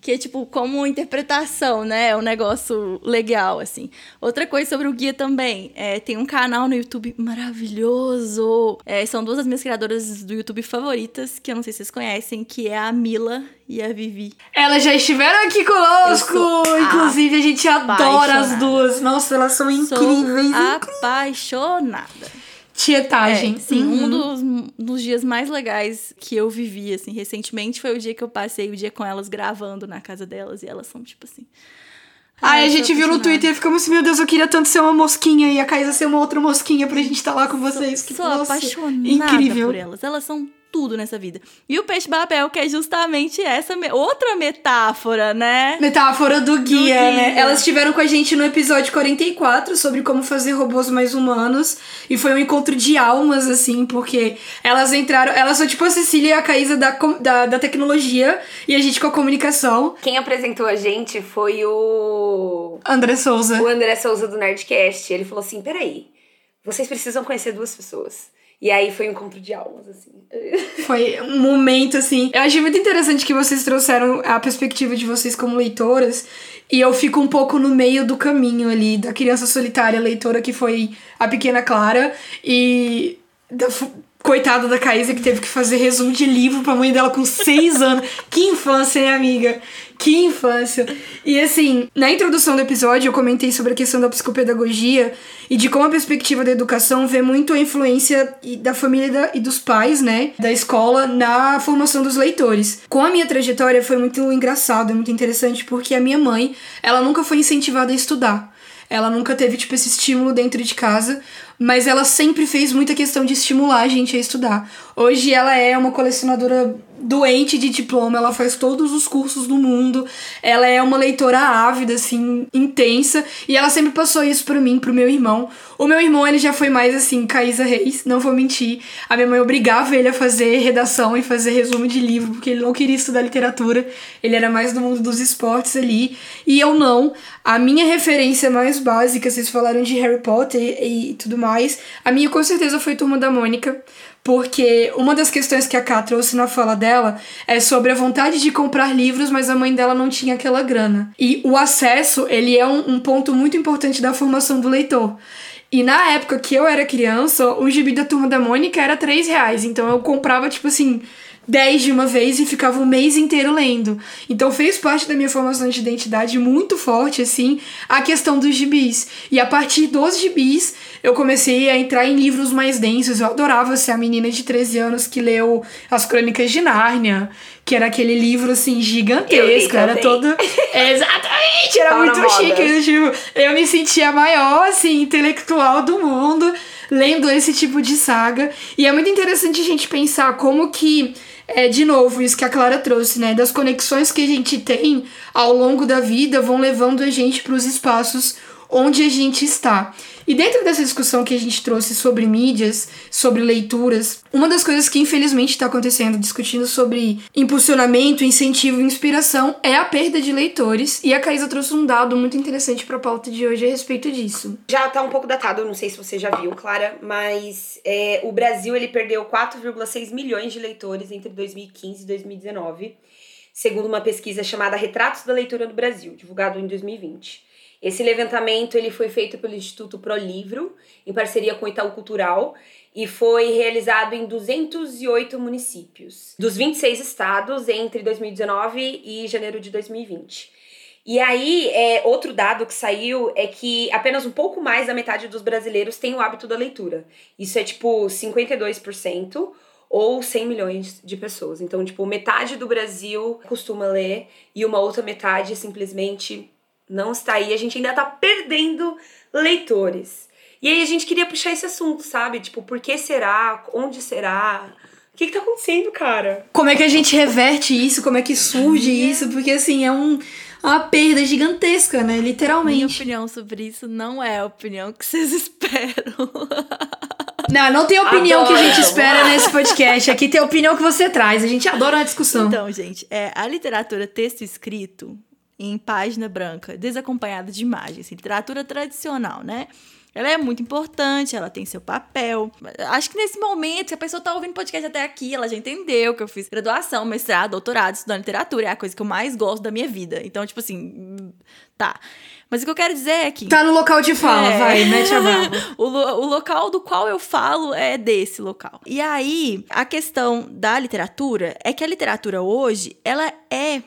que é, tipo, como interpretação, né? É um negócio legal, assim. Outra coisa sobre o guia também, é, tem um canal no YouTube maravilhoso. É, são duas das minhas criadoras do YouTube favoritas, que eu não sei se vocês conhecem, que é a Mila e a Vivi. Elas já estiveram aqui conosco. Inclusive, a gente adora as duas. Nossa, elas são Sou incríveis. apaixonada. Tietagem. É, sim, Uhum. um dos, dos dias mais legais que eu vivi, assim, recentemente foi o dia que eu passei o dia com elas gravando na casa delas e elas são, tipo assim. Aí a sou gente viu no. Twitter e ficamos assim, meu Deus, eu queria tanto ser uma mosquinha e a Caísa ser uma outra mosquinha pra gente estar lá com vocês. Que, Sou nossa, apaixonada incrível. por elas. Elas são tudo nessa vida. E o peixe babel, que é justamente essa me- outra metáfora, né? Metáfora do guia, guia. né? Elas estiveram com a gente no episódio 44 sobre como fazer robôs mais humanos. E foi um encontro de almas, assim, porque elas entraram. Elas são tipo a Cecília e a Caísa da, da, da tecnologia e a gente com a comunicação. Quem apresentou a gente foi o André Souza. o André Souza do Nerdcast. Ele falou assim: peraí, vocês precisam conhecer duas pessoas. E aí foi um encontro de almas, assim. Foi um momento assim. Eu achei muito interessante que vocês trouxeram a perspectiva de vocês como leitoras. E eu fico um pouco no meio do caminho ali, da criança solitária leitora que foi a pequena Clara. E da coitada da Caísa que teve que fazer resumo de livro pra mãe dela com seis anos. Que infância, hein, amiga? Que infância! E assim, na introdução do episódio eu comentei sobre a questão da psicopedagogia e de como a perspectiva da educação vê muito a influência da família e e dos pais, né, da escola na formação dos leitores. Com a minha trajetória foi muito engraçado, muito interessante porque a minha mãe, ela nunca foi incentivada a estudar. Ela nunca teve, tipo, esse estímulo dentro de casa, mas ela sempre fez muita questão de estimular a gente a estudar. Hoje ela é uma colecionadora doente de diploma, ela faz todos os cursos do mundo, ela é uma leitora ávida, assim, intensa, e ela sempre passou isso pra mim, pro meu irmão. O meu irmão, ele já foi mais, assim, Caísa Reis, não vou mentir. A minha mãe obrigava ele a fazer redação e fazer resumo de livro, porque ele não queria estudar literatura, ele era mais do mundo dos esportes ali, e eu não. A minha referência mais básica, vocês falaram de Harry Potter e, e tudo mais, a minha com certeza foi Turma da Mônica, porque uma das questões que a Ká trouxe na fala dela é sobre a vontade de comprar livros, mas a mãe dela não tinha aquela grana. E o acesso, ele é um, um ponto muito importante da formação do leitor. E na época que eu era criança, o gibi da Turma da Mônica era 3 reais. Então eu comprava, tipo assim, 10 de uma vez e ficava o mês inteiro lendo. Então fez parte da minha formação de identidade muito forte, assim, a questão dos gibis. E a partir dos gibis, eu comecei a entrar em livros mais densos. Eu adorava ser a menina de 13 anos que leu As Crônicas de Nárnia, que era aquele livro, assim, gigantesco. Era todo. Exatamente! Era muito chique. Tipo, eu me sentia a maior, assim, intelectual do mundo lendo esse tipo de saga. E é muito interessante a gente pensar como que, é, de novo, isso que a Clara trouxe, né? Das conexões que a gente tem ao longo da vida vão levando a gente para os espaços onde a gente está. E dentro dessa discussão que a gente trouxe sobre mídias, sobre leituras, uma das coisas que infelizmente está acontecendo, discutindo sobre impulsionamento, incentivo e inspiração, é a perda de leitores. E a Caísa trouxe um dado muito interessante para a pauta de hoje a respeito disso. Já tá um pouco datado, não sei se você já viu, Clara, mas é, o Brasil ele perdeu 4,6 milhões de leitores entre 2015 e 2019, segundo uma pesquisa chamada Retratos da Leitura no Brasil, divulgado em 2020. Esse levantamento ele foi feito pelo Instituto Prolivro, em parceria com o Itaú Cultural, e foi realizado em 208 municípios, dos 26 estados entre 2019 e janeiro de 2020. E aí, é, outro dado que saiu é que apenas um pouco mais da metade dos brasileiros tem o hábito da leitura. Isso é tipo 52% ou 100 milhões de pessoas. Então, tipo, metade do Brasil costuma ler e uma outra metade simplesmente não está aí. A gente ainda tá perdendo leitores. E aí a gente queria puxar esse assunto, sabe? Tipo, por que será? Onde será? O que, que tá acontecendo, cara? Como é que a gente reverte isso? Como é que surge isso? Porque, assim, é um, uma perda gigantesca, né? Minha Literalmente. opinião sobre isso não é a opinião que vocês esperam. Não, não tem opinião que a gente Adoro. espera nesse podcast. Aqui tem a opinião que você traz. A gente adora uma discussão. Então, gente, é, a literatura texto escrito em página branca, desacompanhada de imagens, assim, literatura tradicional, né? Ela é muito importante, ela tem seu papel. Acho que nesse momento, se a pessoa tá ouvindo podcast até aqui, ela já entendeu que eu fiz graduação, mestrado, doutorado, estudando literatura. É a coisa que eu mais gosto da minha vida. Então, tipo assim, tá. Mas o que eu quero dizer é que. Tá no local de fala, É. vai, mete a o, lo- o local do qual eu falo é desse local. E aí, a questão da literatura é que a literatura hoje, ela é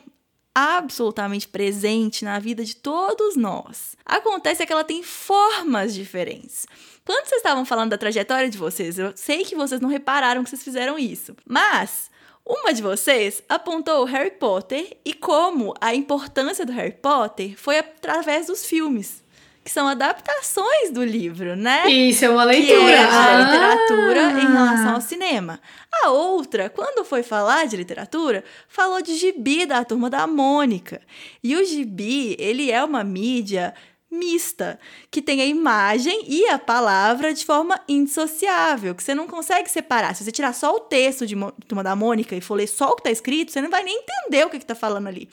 absolutamente presente na vida de todos nós. Acontece é que ela tem formas diferentes. Quando vocês estavam falando da trajetória de vocês, eu sei que vocês não repararam que vocês fizeram isso. Mas uma de vocês apontou o Harry Potter e como a importância do Harry Potter foi através dos filmes, que são adaptações do livro, né? Isso é uma que leitura. é a Ah. literatura em relação ao cinema. A outra, quando foi falar de literatura, falou de gibi da Turma da Mônica. E o gibi, ele é uma mídia mista, que tem a imagem e a palavra de forma indissociável, que você não consegue separar. Se você tirar só o texto de Turma da Mônica e for ler só o que tá escrito, você não vai nem entender o que, que tá falando ali.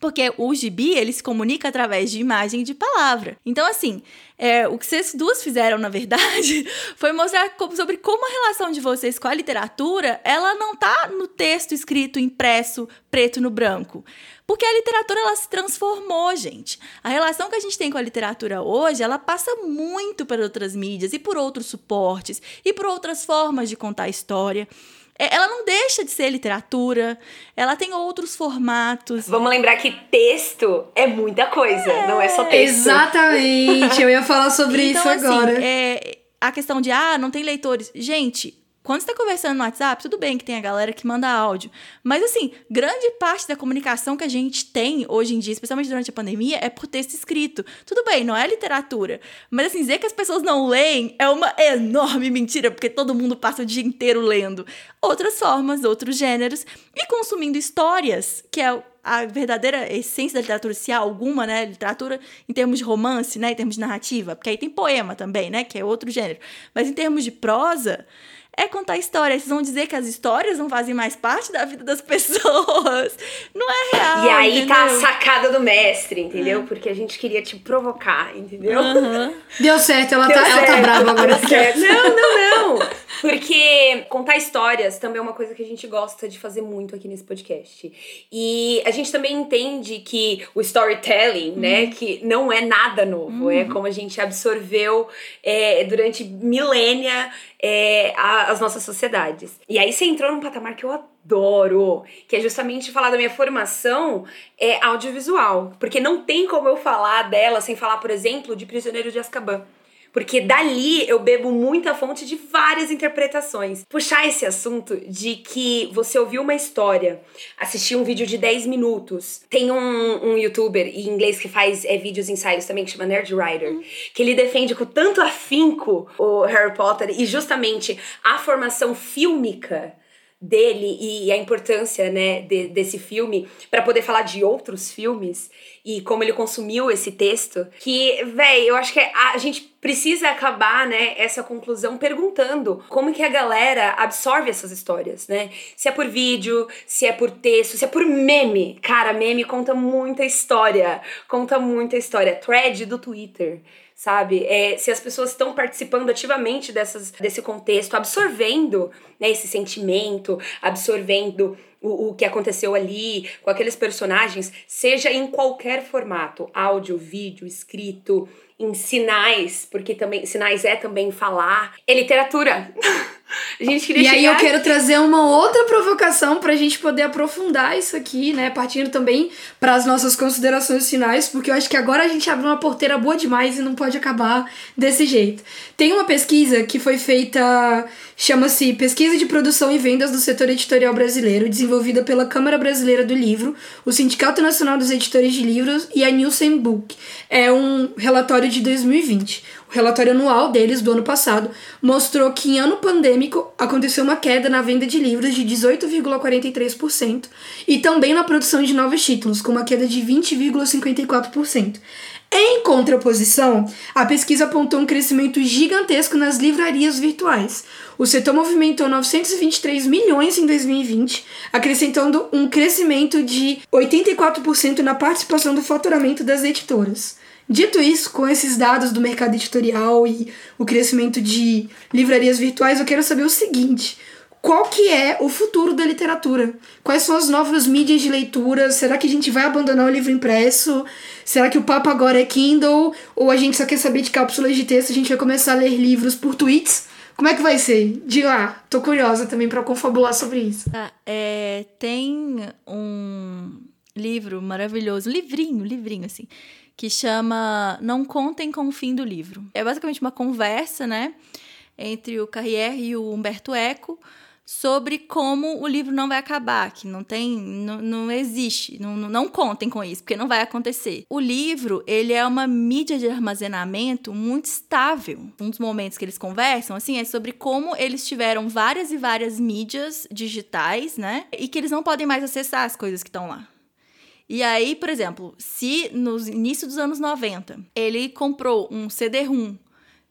Porque o gibi, ele se comunica através de imagem e de palavra. Então, assim, é, o que vocês duas fizeram, na verdade, foi mostrar sobre como a relação de vocês com a literatura, ela não tá no texto escrito, impresso, preto no branco. Porque a literatura, ela se transformou, gente. A relação que a gente tem com a literatura hoje, ela passa muito por outras mídias e por outros suportes e por outras formas de contar história. É, Ela não deixa de ser literatura, ela tem outros formatos. Vamos lembrar que texto é muita coisa, não é só texto. Exatamente. Eu ia falar sobre então, isso assim, agora. é, a questão de, ah, não tem leitores. Gente, quando você tá conversando no WhatsApp, tudo bem que tem a galera que manda áudio. Mas, assim, grande parte da comunicação que a gente tem hoje em dia, especialmente durante a pandemia, é por texto escrito. Tudo bem, não é literatura. Mas, assim, dizer que as pessoas não leem é uma enorme mentira, porque todo mundo passa o dia inteiro lendo. Outras formas, outros gêneros. E consumindo histórias, que é a verdadeira essência da literatura, se há alguma, né? Literatura em termos de romance, né? Em termos de narrativa, porque aí tem poema também, né? Que é outro gênero. Mas em termos de prosa, é contar histórias. Vocês vão dizer que as histórias não fazem mais parte da vida das pessoas. Não é real. E aí tá a entendeu? sacada do mestre, entendeu? Porque a gente queria te provocar, entendeu? Aham. Deu certo, ela, Deu tá, ela tá certo, brava agora. certo. Não, não, não. Porque contar histórias também é uma coisa que a gente gosta de fazer muito aqui nesse podcast. E a gente também entende que o storytelling, uhum. né, que não é nada novo, é uhum. é como a gente absorveu é, durante milênia é, a, as nossas sociedades. E aí você entrou num patamar que eu adoro, que é justamente falar da minha formação é, audiovisual. Porque não tem como eu falar dela sem falar, por exemplo, de Prisioneiro de Azkaban. Porque dali eu bebo muita fonte de várias interpretações. Puxar esse assunto de que você ouviu uma história, assistiu um vídeo de 10 minutos. Tem um, um youtuber em inglês que faz é, vídeos ensaios também, que chama Nerd Writer, uhum. que ele defende com tanto afinco o Harry Potter e justamente a formação fílmica dele e a importância, né, de, desse filme para poder falar de outros filmes e como ele consumiu esse texto, que, véi, eu acho que a, gente precisa acabar, né, essa conclusão perguntando como que a galera absorve essas histórias, né? Se é por vídeo, se é por texto, se é por meme. Cara, meme conta muita história, conta muita história. Thread do Twitter sabe? É, se as pessoas estão participando ativamente dessas, desse contexto, absorvendo né, esse sentimento, absorvendo o, o que aconteceu ali com aqueles personagens, seja em qualquer formato, áudio, vídeo, escrito, em sinais, porque também sinais é também falar, é literatura. a gente queria E chegar... aí eu quero trazer uma outra provocação pra gente poder aprofundar isso aqui, né, partindo também para as nossas considerações finais, porque eu acho que agora a gente abre uma porteira boa demais e não pode acabar desse jeito. Tem uma pesquisa que foi feita Chama-se Pesquisa de Produção e Vendas do Setor Editorial Brasileiro, desenvolvida pela Câmara Brasileira do Livro, o Sindicato Nacional dos Editores de Livros e a Nielsen Book. É um relatório de 2020. O relatório anual deles, do ano passado, mostrou que em ano pandêmico aconteceu uma queda na venda de livros de 18,43% e também na produção de novos títulos, com uma queda de 20,54%. Em contraposição, a pesquisa apontou um crescimento gigantesco nas livrarias virtuais. O setor movimentou 923 milhões em 2020, acrescentando um crescimento de 84% na participação do faturamento das editoras. Dito isso, com esses dados do mercado editorial e o crescimento de livrarias virtuais, eu quero saber o seguinte: qual que é o futuro da literatura? Quais são as novas mídias de leitura? Será que a gente vai abandonar o livro impresso? Será que o papo agora é Kindle? Ou a gente só quer saber de cápsulas de texto? A gente vai começar a ler livros por tweets? Como é que vai ser? Diga lá, tô curiosa também para confabular sobre isso. Ah, é, tem um livro maravilhoso, livrinho, livrinho assim, que chama Não Contem com o Fim do Livro. É basicamente uma conversa, né, entre o Carrier e o Humberto Eco sobre como o livro não vai acabar, que não tem, não, não existe, não, não contem com isso, porque não vai acontecer. O livro, ele é uma mídia de armazenamento muito estável. Um dos momentos que eles conversam, assim, é sobre como eles tiveram várias e várias mídias digitais, né, e que eles não podem mais acessar as coisas que estão lá. E aí, por exemplo, se no início dos anos 90 ele comprou um CD-ROM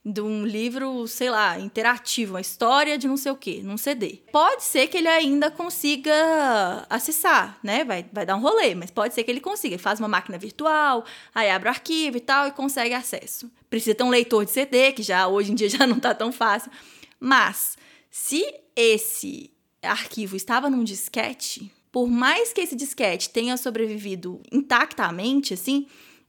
de um livro, sei lá, interativo, uma história de não sei o que, num CD. Pode ser que ele ainda consiga acessar, né? Vai, vai dar um rolê, mas pode ser que ele consiga. Ele faz uma máquina virtual, aí abre o arquivo e tal e consegue acesso. Precisa ter um leitor de CD, que já hoje em dia já não tá tão fácil. Mas se esse arquivo estava num disquete, por mais que esse disquete tenha sobrevivido intactamente, assim,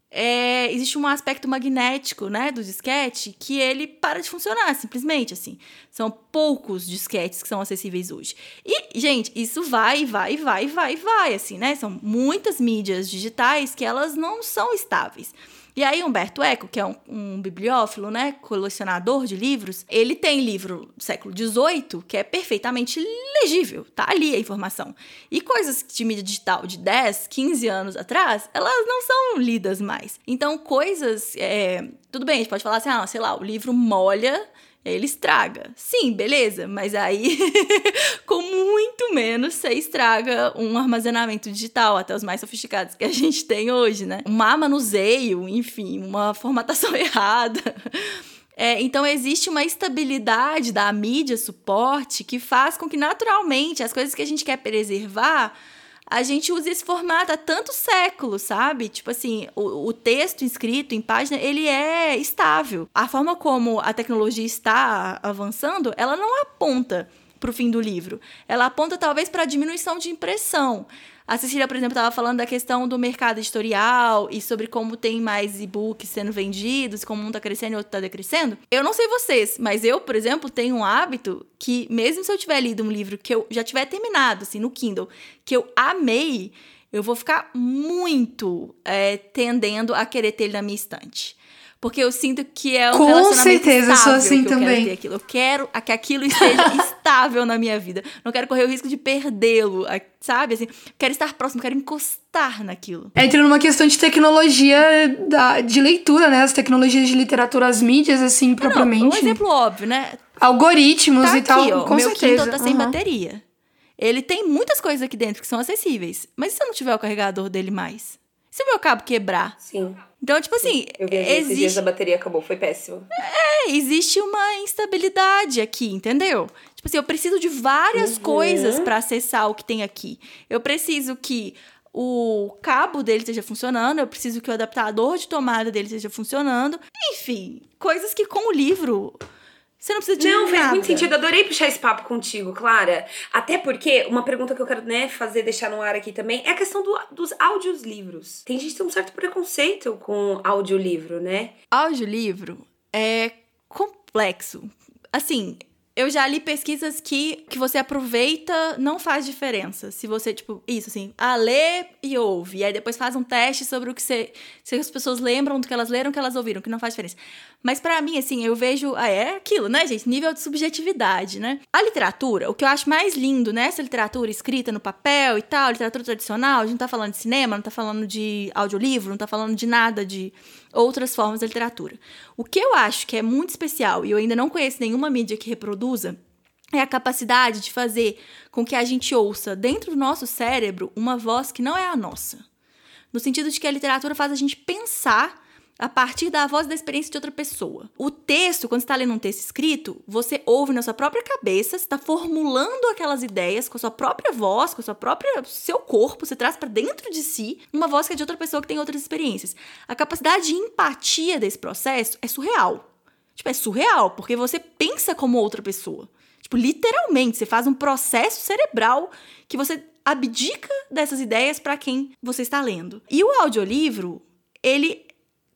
é, existe um aspecto magnético, né, do disquete que ele para de funcionar, simplesmente, assim. São poucos disquetes que são acessíveis hoje. E, gente, isso vai, vai, vai, vai, vai, assim, né? São muitas mídias digitais que elas não são estáveis. E aí, Humberto Eco, que é um, um, bibliófilo, né, colecionador de livros, ele tem livro do século XVIII que é perfeitamente legível, tá ali a informação. E coisas de mídia digital de 10, 15 anos atrás, elas não são lidas mais. Então, coisas. É, tudo bem, a gente pode falar assim, ah, sei lá, o livro molha ele estraga. Sim, beleza, mas aí com muito menos você estraga um armazenamento digital, até os mais sofisticados que a gente tem hoje, né? Um má manuseio, enfim, uma formatação errada. É, então existe uma estabilidade da mídia suporte que faz com que naturalmente as coisas que a gente quer preservar a gente usa esse formato há tantos séculos, sabe? Tipo assim, o, o texto escrito em página, ele é estável. A forma como a tecnologia está avançando, ela não aponta para o fim do livro. Ela aponta talvez para a diminuição de impressão. A Cecília, por exemplo, estava falando da questão do mercado editorial e sobre como tem mais e-books sendo vendidos, como um está crescendo e outro está decrescendo. Eu não sei vocês, mas eu, por exemplo, tenho um hábito que, mesmo se eu tiver lido um livro que eu já tiver terminado, assim, no Kindle, que eu amei, eu vou ficar muito é, tendendo a querer ter ele na minha estante. Porque eu sinto que é um Com relacionamento certeza, eu sou assim que eu também. quero ter aquilo. Eu quero que aquilo esteja estável na minha vida. Não quero correr o risco de perdê-lo, sabe? Assim, quero estar próximo, quero encostar naquilo. Entra numa questão de tecnologia da, de leitura, né? As tecnologias de literatura, as mídias, assim, Não, propriamente. um exemplo óbvio, né? Algoritmos Tá e tal, aqui, ó. com meu certeza. Kindle tá sem Uhum. bateria. Ele tem muitas coisas aqui dentro que são acessíveis. Mas e se eu não tiver o carregador dele mais? Se o meu cabo quebrar? Sim. Então, tipo assim, Eu viajei esses dias, existe, a bateria acabou, foi péssimo. é, existe uma instabilidade aqui, entendeu? Tipo assim, eu preciso de várias Uhum. coisas pra acessar o que tem aqui. Eu preciso que o cabo dele esteja funcionando, eu preciso que o adaptador de tomada dele esteja funcionando. Enfim, coisas que com o livro você não precisa de Não, fez muito sentido. Adorei puxar esse papo contigo, Clara. Até porque uma pergunta que eu quero né, fazer, deixar no ar aqui também, é a questão do- dos audiolivros. Tem gente que tem um certo preconceito com audiolivro, né? Audiolivro é complexo. Assim, eu já li pesquisas que, que você aproveita, não faz diferença. Se você, tipo, isso, assim, ah, lê e ouve. E aí depois faz um teste sobre o que você. Se as pessoas lembram do que elas leram, o que elas ouviram, que não faz diferença. Mas pra mim, assim, eu vejo. Ah, é aquilo, né, gente? Nível de subjetividade, né? A literatura, o que eu acho mais lindo nessa literatura escrita no papel e tal, literatura tradicional, a gente não tá falando de cinema, não tá falando de audiolivro, não tá falando de nada de outras formas da literatura. O que eu acho que é muito especial, e eu ainda não conheço nenhuma mídia que reproduza, é a capacidade de fazer com que a gente ouça dentro do nosso cérebro uma voz que não é a nossa. No sentido de que a literatura faz a gente pensar a partir da voz e da experiência de outra pessoa. O texto, quando está lendo um texto escrito, você ouve na sua própria cabeça, está formulando aquelas ideias com a sua própria voz, com a sua própria seu corpo, você traz para dentro de si uma voz que é de outra pessoa que tem outras experiências. A capacidade de empatia desse processo é surreal. Tipo, é surreal, porque você pensa como outra pessoa. Tipo, literalmente, você faz um processo cerebral que você abdica dessas ideias para quem você está lendo. E o audiolivro, ele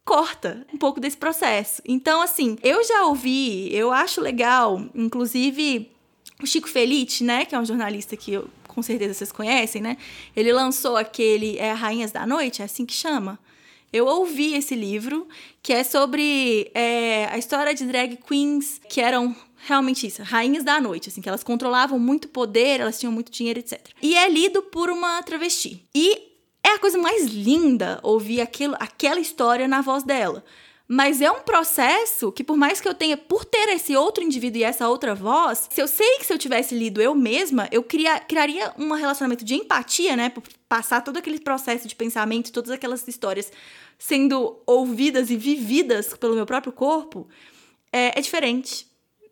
corta um pouco desse processo. Então, assim, eu já ouvi, eu acho legal, inclusive o Chico Felice, né, que é um jornalista que eu, com certeza vocês conhecem, né? Ele lançou aquele é Rainhas da Noite, é assim que chama. Eu ouvi esse livro, que é sobre é, a história de drag queens que eram realmente isso, rainhas da noite, assim, que elas controlavam muito poder, elas tinham muito dinheiro, etc. E é lido por uma travesti. E é a coisa mais linda ouvir aquilo, aquela história na voz dela. Mas é um processo que, por mais que eu tenha, por ter esse outro indivíduo e essa outra voz, se eu sei que se eu tivesse lido eu mesma, eu cria, criaria um relacionamento de empatia, né? Por passar todo aquele processo de pensamento, todas aquelas histórias sendo ouvidas e vividas pelo meu próprio corpo, é, é diferente.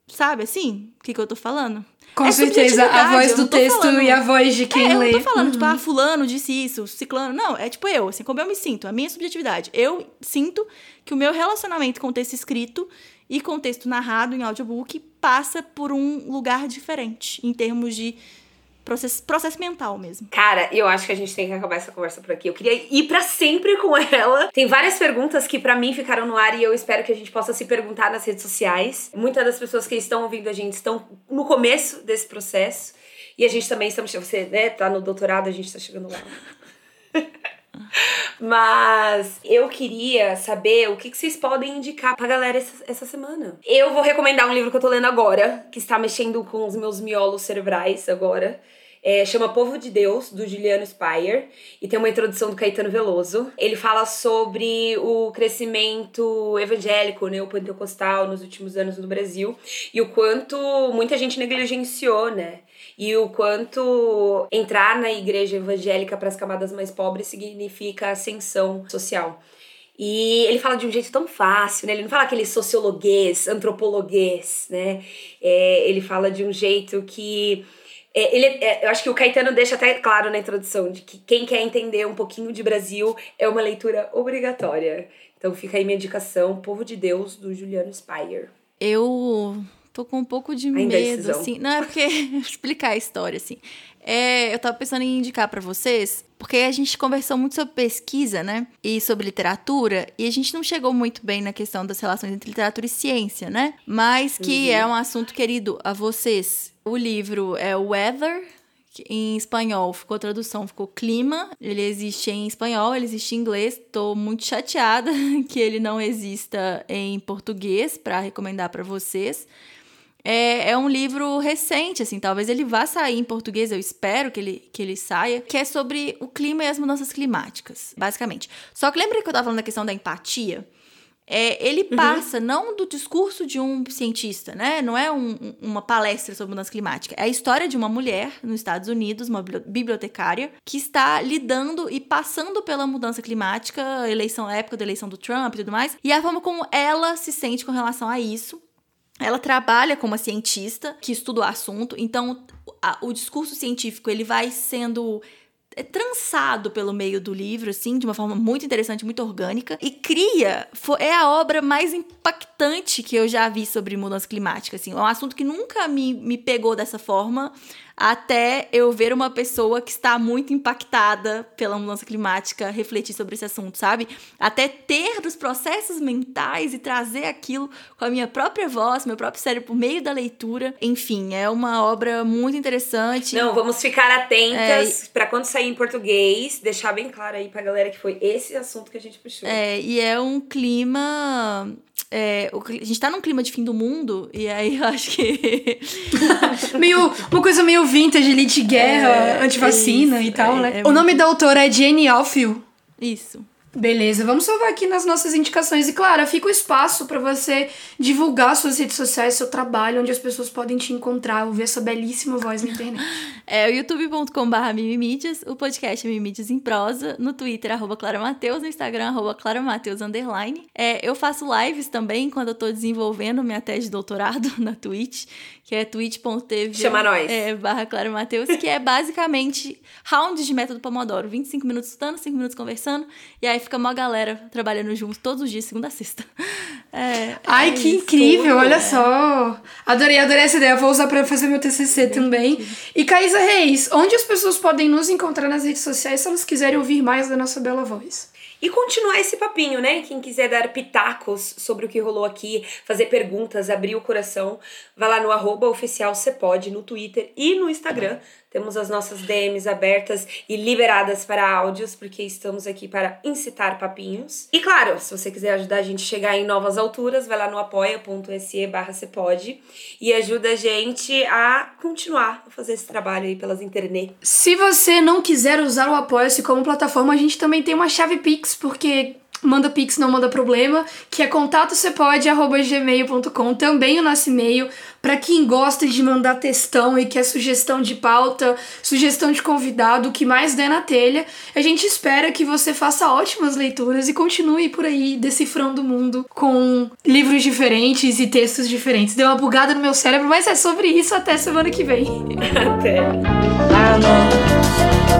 Sabe assim? O que, que eu tô falando? Com É certeza, a voz eu do texto falando- e a voz de quem é, eu lê. não tô falando, tipo, Uhum. ah, fulano disse isso, ciclano. Não, é tipo eu, assim, como eu me sinto, a minha subjetividade. Eu sinto que o meu relacionamento com o texto escrito e com o texto narrado em audiobook passa por um lugar diferente, em termos de processo, processo mental mesmo. Cara, eu acho que a gente tem que acabar essa conversa por aqui. Eu queria ir pra sempre com ela. Tem várias perguntas que pra mim ficaram no ar e eu espero que a gente possa se perguntar nas redes sociais. Muitas das pessoas que estão ouvindo a gente estão no começo desse processo. E a gente também estamos. Você né, tá no doutorado, a gente tá chegando lá. Mas eu queria saber o que, que vocês podem indicar pra galera essa, essa semana. Eu vou recomendar um livro que eu tô lendo agora, que está mexendo com os meus miolos cerebrais agora. É, chama Povo de Deus, do Juliano Spire, e tem uma introdução do Caetano Veloso. Ele fala sobre o crescimento evangélico, neopentecostal nos últimos anos no Brasil e o quanto muita gente negligenciou, né? E o quanto entrar na igreja evangélica para as camadas mais pobres significa ascensão social. E ele fala de um jeito tão fácil, né? Ele não fala aquele sociologuês, antropologuês, né? É, ele fala de um jeito que É, ele, é, eu acho que o Caetano deixa até claro na introdução de que quem quer entender um pouquinho de Brasil é uma leitura obrigatória. Então fica aí minha indicação, Povo de Deus, do Juliano Speyer. Eu tô com um pouco de Ainda medo, assim. Não, é porque. explicar a história, assim. É, eu tava pensando em indicar pra vocês, porque a gente conversou muito sobre pesquisa, né? E sobre literatura, e a gente não chegou muito bem na questão das relações entre literatura e ciência, né? Mas que é um assunto querido a vocês. O livro é Weather, em espanhol ficou a tradução, ficou clima. Ele existe em espanhol, ele existe em inglês. Tô muito chateada que ele não exista em português para recomendar para vocês. É, é um livro recente, assim, talvez ele vá sair em português, eu espero que ele, que ele saia, que é sobre o clima e as mudanças climáticas, basicamente. Só que lembra que eu tava falando da questão da empatia? É, ele passa não do discurso de um cientista, né? Não é um- um- uma palestra sobre mudança climática. É a história de uma mulher nos Estados Unidos, uma bibli- bibliotecária, que está lidando e passando pela mudança climática, eleição, época da eleição do Trump e tudo mais, e a forma como ela se sente com relação a isso. Ela trabalha como uma cientista que estuda o assunto, então a- o discurso científico ele vai sendo é, trançado pelo meio do livro, assim, de uma forma muito interessante, muito orgânica, e cria, é a obra mais impactante que eu já vi sobre mudança climática, assim, é um assunto que nunca me, me pegou dessa forma, até eu ver uma pessoa que está muito impactada pela mudança climática refletir sobre esse assunto, sabe? Até ter dos processos mentais e trazer aquilo com a minha própria voz, meu próprio cérebro por meio da leitura. Enfim, é uma obra muito interessante. Não, vamos ficar atentas pra quando sair em português, deixar bem claro aí pra galera que foi esse assunto que a gente puxou. É, e é um clima. é, o a gente tá num clima de fim do mundo, e aí eu acho que. Meio, uma coisa meio vintage ali de guerra, antivacina isso, e tal, é- né? é o nome da autora é Jenny Alfield. Isso. Beleza, vamos salvar aqui nas nossas indicações. E claro, fica o espaço pra você divulgar suas redes sociais, seu trabalho, onde as pessoas podem te encontrar, ouvir essa belíssima voz na internet. É o youtube.com.br mimimídias, o podcast é Mimimídias em prosa, no Twitter, arroba Clara Mateus, no Instagram, arroba Clara Mateus, underline. É, eu faço lives também quando eu tô desenvolvendo minha tese de doutorado na Twitch, que é twitch.tv Chama nós. É, barra Clara Mateus, que é basicamente rounds de método Pomodoro, 25 minutos estudando, 5 minutos conversando, e aí fica uma galera trabalhando junto todos os dias, segunda a sexta. É, Ai, é que isso. incrível, olha É. só. Adorei, adorei essa ideia. Vou usar pra fazer meu TCC também. E Caísa Reis, onde as pessoas podem nos encontrar nas redes sociais se elas quiserem ouvir mais da nossa bela voz? E continuar esse papinho, né? Quem quiser dar pitacos sobre o que rolou aqui, fazer perguntas, abrir o coração, vai lá no arroba no Twitter e no Instagram. Temos as nossas DMs abertas e liberadas para áudios, porque estamos aqui para incitar papinhos. E claro, se você quiser ajudar a gente a chegar em novas alturas, vai lá no apoia.se barra Cepode e ajuda a gente a continuar a fazer esse trabalho aí pelas internet. Se você não quiser usar o Apoia-se como plataforma, a gente também tem uma chave Pix, porque manda Pix não manda problema, que é contatocepode.gmail.com, também o nosso e-mail, para quem gosta de mandar textão e quer sugestão de pauta, sugestão de convidado, o que mais der na telha. A gente espera que você faça ótimas leituras e continue por aí decifrando o mundo com livros diferentes e textos diferentes. Deu uma bugada no meu cérebro, mas é sobre isso até semana que vem. Até!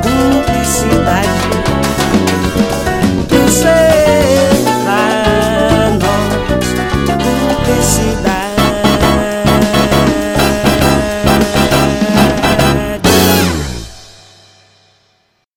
Duplicidade ser pra nós publicidade.